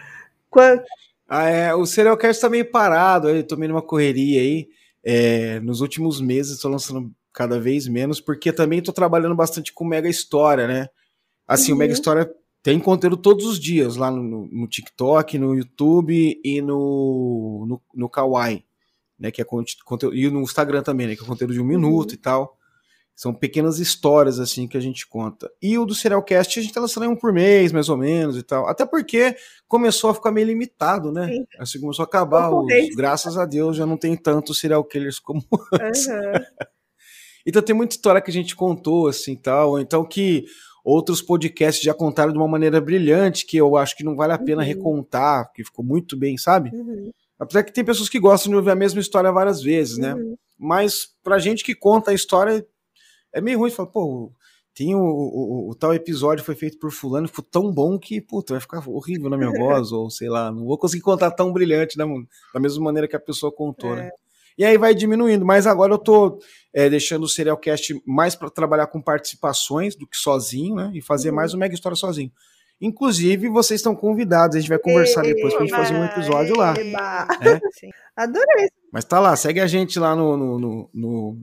Speaker 1: quanto.
Speaker 3: Ah, é, o Serialcast tá meio parado, eu tô meio numa correria aí. É, nos últimos meses, tô lançando cada vez menos, porque também tô trabalhando bastante com Mega História, né? Assim, uhum. o Mega uhum. História tem conteúdo todos os dias lá no, no TikTok, no YouTube e no, no, no Kawaii, né? Que é conteúdo, e no Instagram também, né? Que é conteúdo de um minuto uhum. e tal. São pequenas histórias, assim, que a gente conta. E o do Serialcast, a gente tá lançando um por mês, mais ou menos, e tal. Até porque começou a ficar meio limitado, né? Sim. Assim, começou a acabar. Os, graças a Deus, já não tem tantos serial killers como antes. Uhum. então tem muita história que a gente contou, assim, tal. Ou então que outros podcasts já contaram de uma maneira brilhante, que eu acho que não vale a pena uhum. recontar, que ficou muito bem, sabe? Uhum. Apesar que tem pessoas que gostam de ouvir a mesma história várias vezes, né? Uhum. Mas pra gente que conta a história, é meio ruim. Fala, pô, tem o, o, o, tal episódio foi feito por fulano, ficou tão bom que, puta, vai ficar horrível na minha voz, ou sei lá, não vou conseguir contar tão brilhante né, da mesma maneira que a pessoa contou, né? é. né? E aí vai diminuindo, mas agora eu tô é, deixando o Serialcast mais para trabalhar com participações do que sozinho, né? E fazer uhum. mais uma mega história sozinho. Inclusive, vocês estão convidados, a gente vai conversar depois pra gente fazer um episódio lá.
Speaker 1: É? Adorei.
Speaker 3: Mas tá lá, segue a gente lá no, no, no, no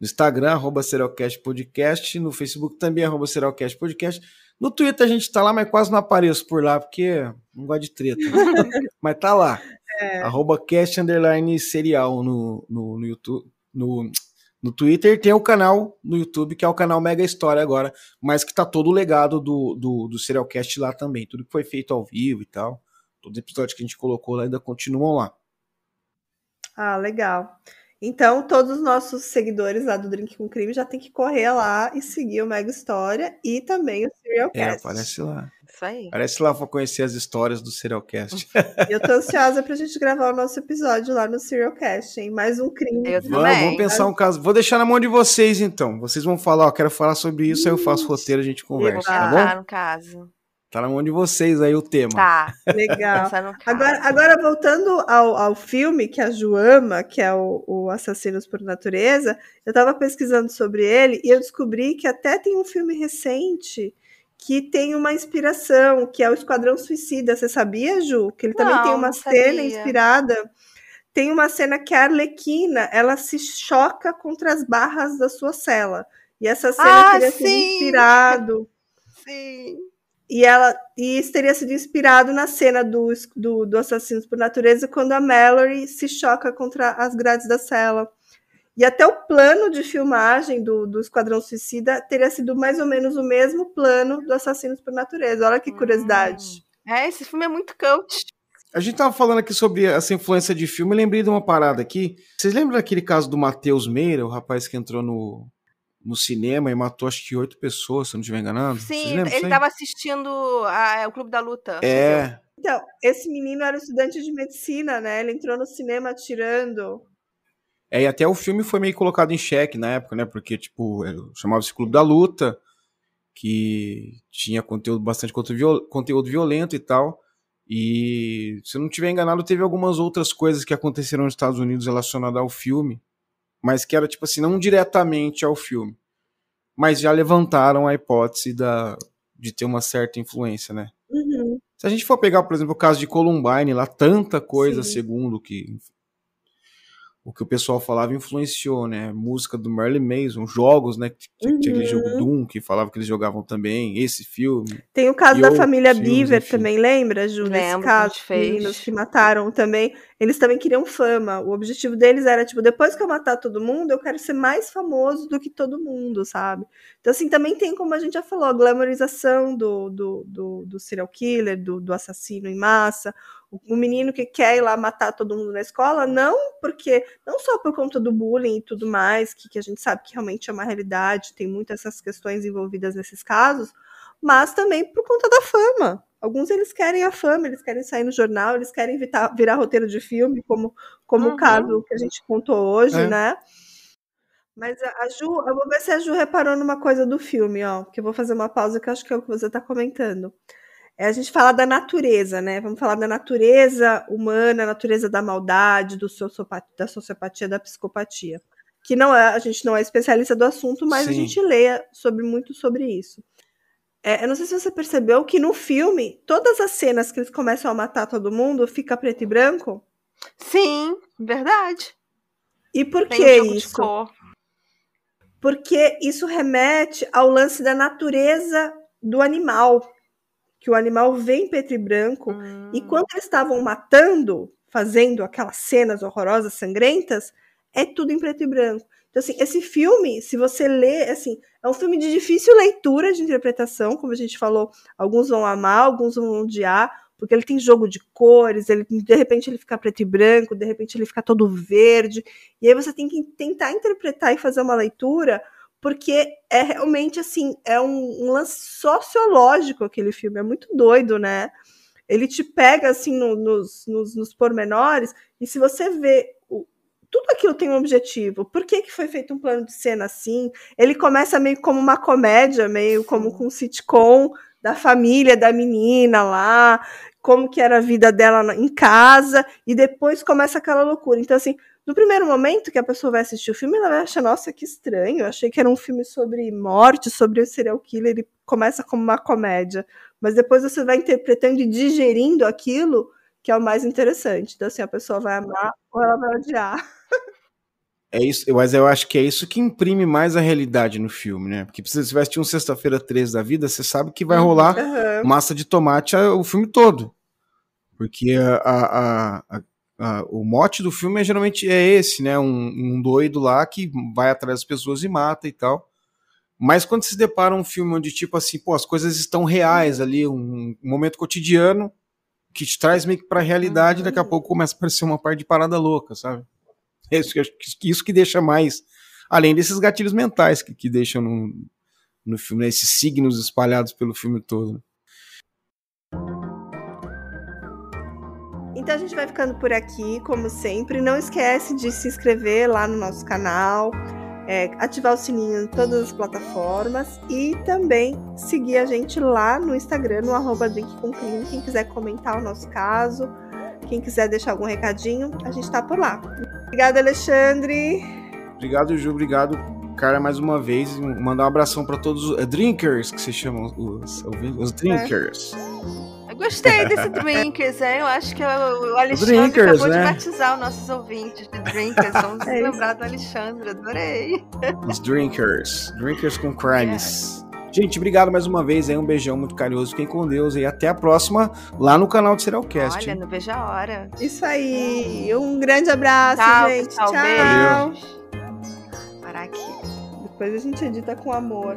Speaker 3: no Instagram, arroba Serialcast Podcast, no Facebook também, arroba Serialcast Podcast. No Twitter a gente tá lá, mas quase não apareço por lá, porque não gosto de treta. mas tá lá. É. Arroba cast underline serial no, no, no YouTube. No, no Twitter tem o canal no YouTube, que é o canal Mega História agora, mas que tá todo o legado do, do, do Serialcast lá também. Tudo que foi feito ao vivo e tal. Todos os episódios que a gente colocou lá ainda continuam lá.
Speaker 1: Ah, legal. Então, todos os nossos seguidores lá do Drink com Crime já tem que correr lá e seguir o Mega História e também o Serialcast.
Speaker 3: É, aparece lá.
Speaker 2: Isso aí.
Speaker 3: Aparece lá para conhecer as histórias do Serialcast.
Speaker 1: Eu tô ansiosa pra gente gravar o nosso episódio lá no Serialcast, hein? Mais um crime.
Speaker 2: Eu
Speaker 3: vamos, também. vamos pensar um caso. Vou deixar na mão de vocês, então. Vocês vão falar, ó, quero falar sobre isso, aí eu faço roteiro, a gente conversa, tá bom?
Speaker 2: no caso.
Speaker 3: Tá na mão de vocês aí o tema.
Speaker 2: Tá.
Speaker 1: Legal. agora, agora, voltando ao, ao filme que a Ju ama, que é o, o Assassinos por Natureza, eu tava pesquisando sobre ele e eu descobri que até tem um filme recente que tem uma inspiração, que é o Esquadrão Suicida. Você sabia, Ju? Que ele também não, tem uma cena inspirada. Tem uma cena que a Arlequina, ela se choca contra as barras da sua cela. E essa cena ah, teria sim. sido inspirado.
Speaker 2: Sim
Speaker 1: e ela e isso teria sido inspirado na cena do, do, do Assassinos por Natureza, quando a Mallory se choca contra as grades da cela. E até o plano de filmagem do, do Esquadrão Suicida teria sido mais ou menos o mesmo plano do Assassinos por Natureza. Olha que curiosidade.
Speaker 2: Hum. É, esse filme é muito cult.
Speaker 3: A gente tava falando aqui sobre essa influência de filme, eu lembrei de uma parada aqui. Vocês lembram daquele caso do Matheus Meira, o rapaz que entrou no, no cinema e matou acho que oito pessoas, se não estiver enganado.
Speaker 2: Sim, ele estava assistindo a, o Clube da Luta.
Speaker 3: É.
Speaker 1: Então, esse menino era estudante de medicina, né? Ele entrou no cinema atirando.
Speaker 3: É, e até o filme foi meio colocado em xeque na época, né? Porque, tipo, chamava-se Clube da Luta, que tinha conteúdo, bastante conteúdo violento e tal. E, se eu não estiver enganado, teve algumas outras coisas que aconteceram nos Estados Unidos relacionadas ao filme mas que era tipo assim, não diretamente ao filme. Mas já levantaram a hipótese da, de ter uma certa influência, né?
Speaker 1: Uhum.
Speaker 3: Se a gente for pegar, por exemplo, o caso de Columbine, lá tanta coisa, Sim. segundo que o que o pessoal falava influenciou, né? Música do Marilyn Mason, jogos, né? Tinha uhum. aquele jogo Doom que falava que eles jogavam também, esse filme.
Speaker 1: Tem o caso da família Beaver também, lembra, Ju? Lembro, caso, meninos que mataram também. Eles também queriam fama. O objetivo deles era, tipo, depois que eu matar todo mundo, eu quero ser mais famoso do que todo mundo, sabe? Então, assim, também tem, como a gente já falou, a glamorização do, do, do, do serial killer, do, do assassino em massa, o menino que quer ir lá matar todo mundo na escola, não porque, não só por conta do bullying e tudo mais, que, que a gente sabe que realmente é uma realidade, tem muitas essas questões envolvidas nesses casos, mas também por conta da fama. Alguns eles querem a fama, eles querem sair no jornal, eles querem virar, virar roteiro de filme, como, como uhum. o caso que a gente contou hoje, é. né? Mas a Ju, eu vou ver se a Ju reparou numa coisa do filme, ó, que eu vou fazer uma pausa que eu acho que é o que você está comentando é a gente falar da natureza, né? Vamos falar da natureza humana, natureza da maldade, do sociopatia, da sociopatia, da psicopatia. Que não é, a gente não é especialista do assunto, mas Sim. a gente lê sobre muito sobre isso. É, eu não sei se você percebeu que no filme, todas as cenas que eles começam a matar todo mundo fica preto e branco.
Speaker 2: Sim, verdade.
Speaker 1: E por Tem que um isso? porque isso remete ao lance da natureza do animal, que o animal vem preto e branco, hum. e quando eles estavam matando, fazendo aquelas cenas horrorosas, sangrentas, é tudo em preto e branco. Então, assim, esse filme, se você lê, assim, é um filme de difícil leitura de interpretação, como a gente falou, alguns vão amar, alguns vão odiar, porque ele tem jogo de cores, ele de repente ele fica preto e branco, de repente ele fica todo verde, e aí você tem que tentar interpretar e fazer uma leitura, porque é realmente assim, é um, um lance sociológico aquele filme, é muito doido, né? Ele te pega assim no, nos, nos, nos pormenores, e se você vê tudo aquilo tem um objetivo. Por que, que foi feito um plano de cena assim? Ele começa meio como uma comédia, meio como com um sitcom da família da menina lá, como que era a vida dela em casa, e depois começa aquela loucura. Então, assim, no primeiro momento que a pessoa vai assistir o filme, ela vai achar, nossa, que estranho, eu achei que era um filme sobre morte, sobre o serial killer, ele começa como uma comédia. Mas depois você vai interpretando e digerindo aquilo, que é o mais interessante. Então, assim, a pessoa vai amar ou ela vai odiar.
Speaker 3: É isso, mas eu acho que é isso que imprime mais a realidade no filme, né? Porque se você vai assistir um Sexta-feira 13 da vida, você sabe que vai rolar uhum. massa de tomate o filme todo. Porque a, a, a, a, o mote do filme é, geralmente é esse, né? Um, um, doido lá que vai atrás das pessoas e mata e tal. Mas quando se depara um filme onde, tipo assim, pô, as coisas estão reais ali, um, um momento cotidiano que te traz meio que pra realidade, uhum. daqui a pouco começa a aparecer uma parte de parada louca, sabe? É isso, isso que deixa mais. Além desses gatilhos mentais que, que deixam no, no filme, né? esses signos espalhados pelo filme todo.
Speaker 1: Então a gente vai ficando por aqui, como sempre. Não esquece de se inscrever lá no nosso canal, é, ativar o sininho em todas as plataformas e também seguir a gente lá no Instagram, no arroba Quem quiser comentar o nosso caso, quem quiser deixar algum recadinho, a gente tá por lá. Obrigada, Alexandre.
Speaker 3: Obrigado, Ju. Obrigado, cara, mais uma vez. Mandar um abração para todos os drinkers, que se chamam os, os drinkers.
Speaker 2: É. Gostei desse drinkers, hein? Eu acho que o Alexandre drinkers, acabou né? de batizar os nossos ouvintes de drinkers. Vamos é lembrar do Alexandre, adorei.
Speaker 3: Os drinkers. Drinkers com crimes. É. Gente, obrigado mais uma vez aí, um beijão muito carinhoso, fiquem com Deus e até a próxima lá no canal do Serialcast.
Speaker 2: Olha, não vejo a hora.
Speaker 1: Isso aí, um grande abraço,
Speaker 2: tchau,
Speaker 1: gente.
Speaker 2: Tchau.
Speaker 1: tchau.
Speaker 2: Parar aqui.
Speaker 1: Depois a gente edita com amor.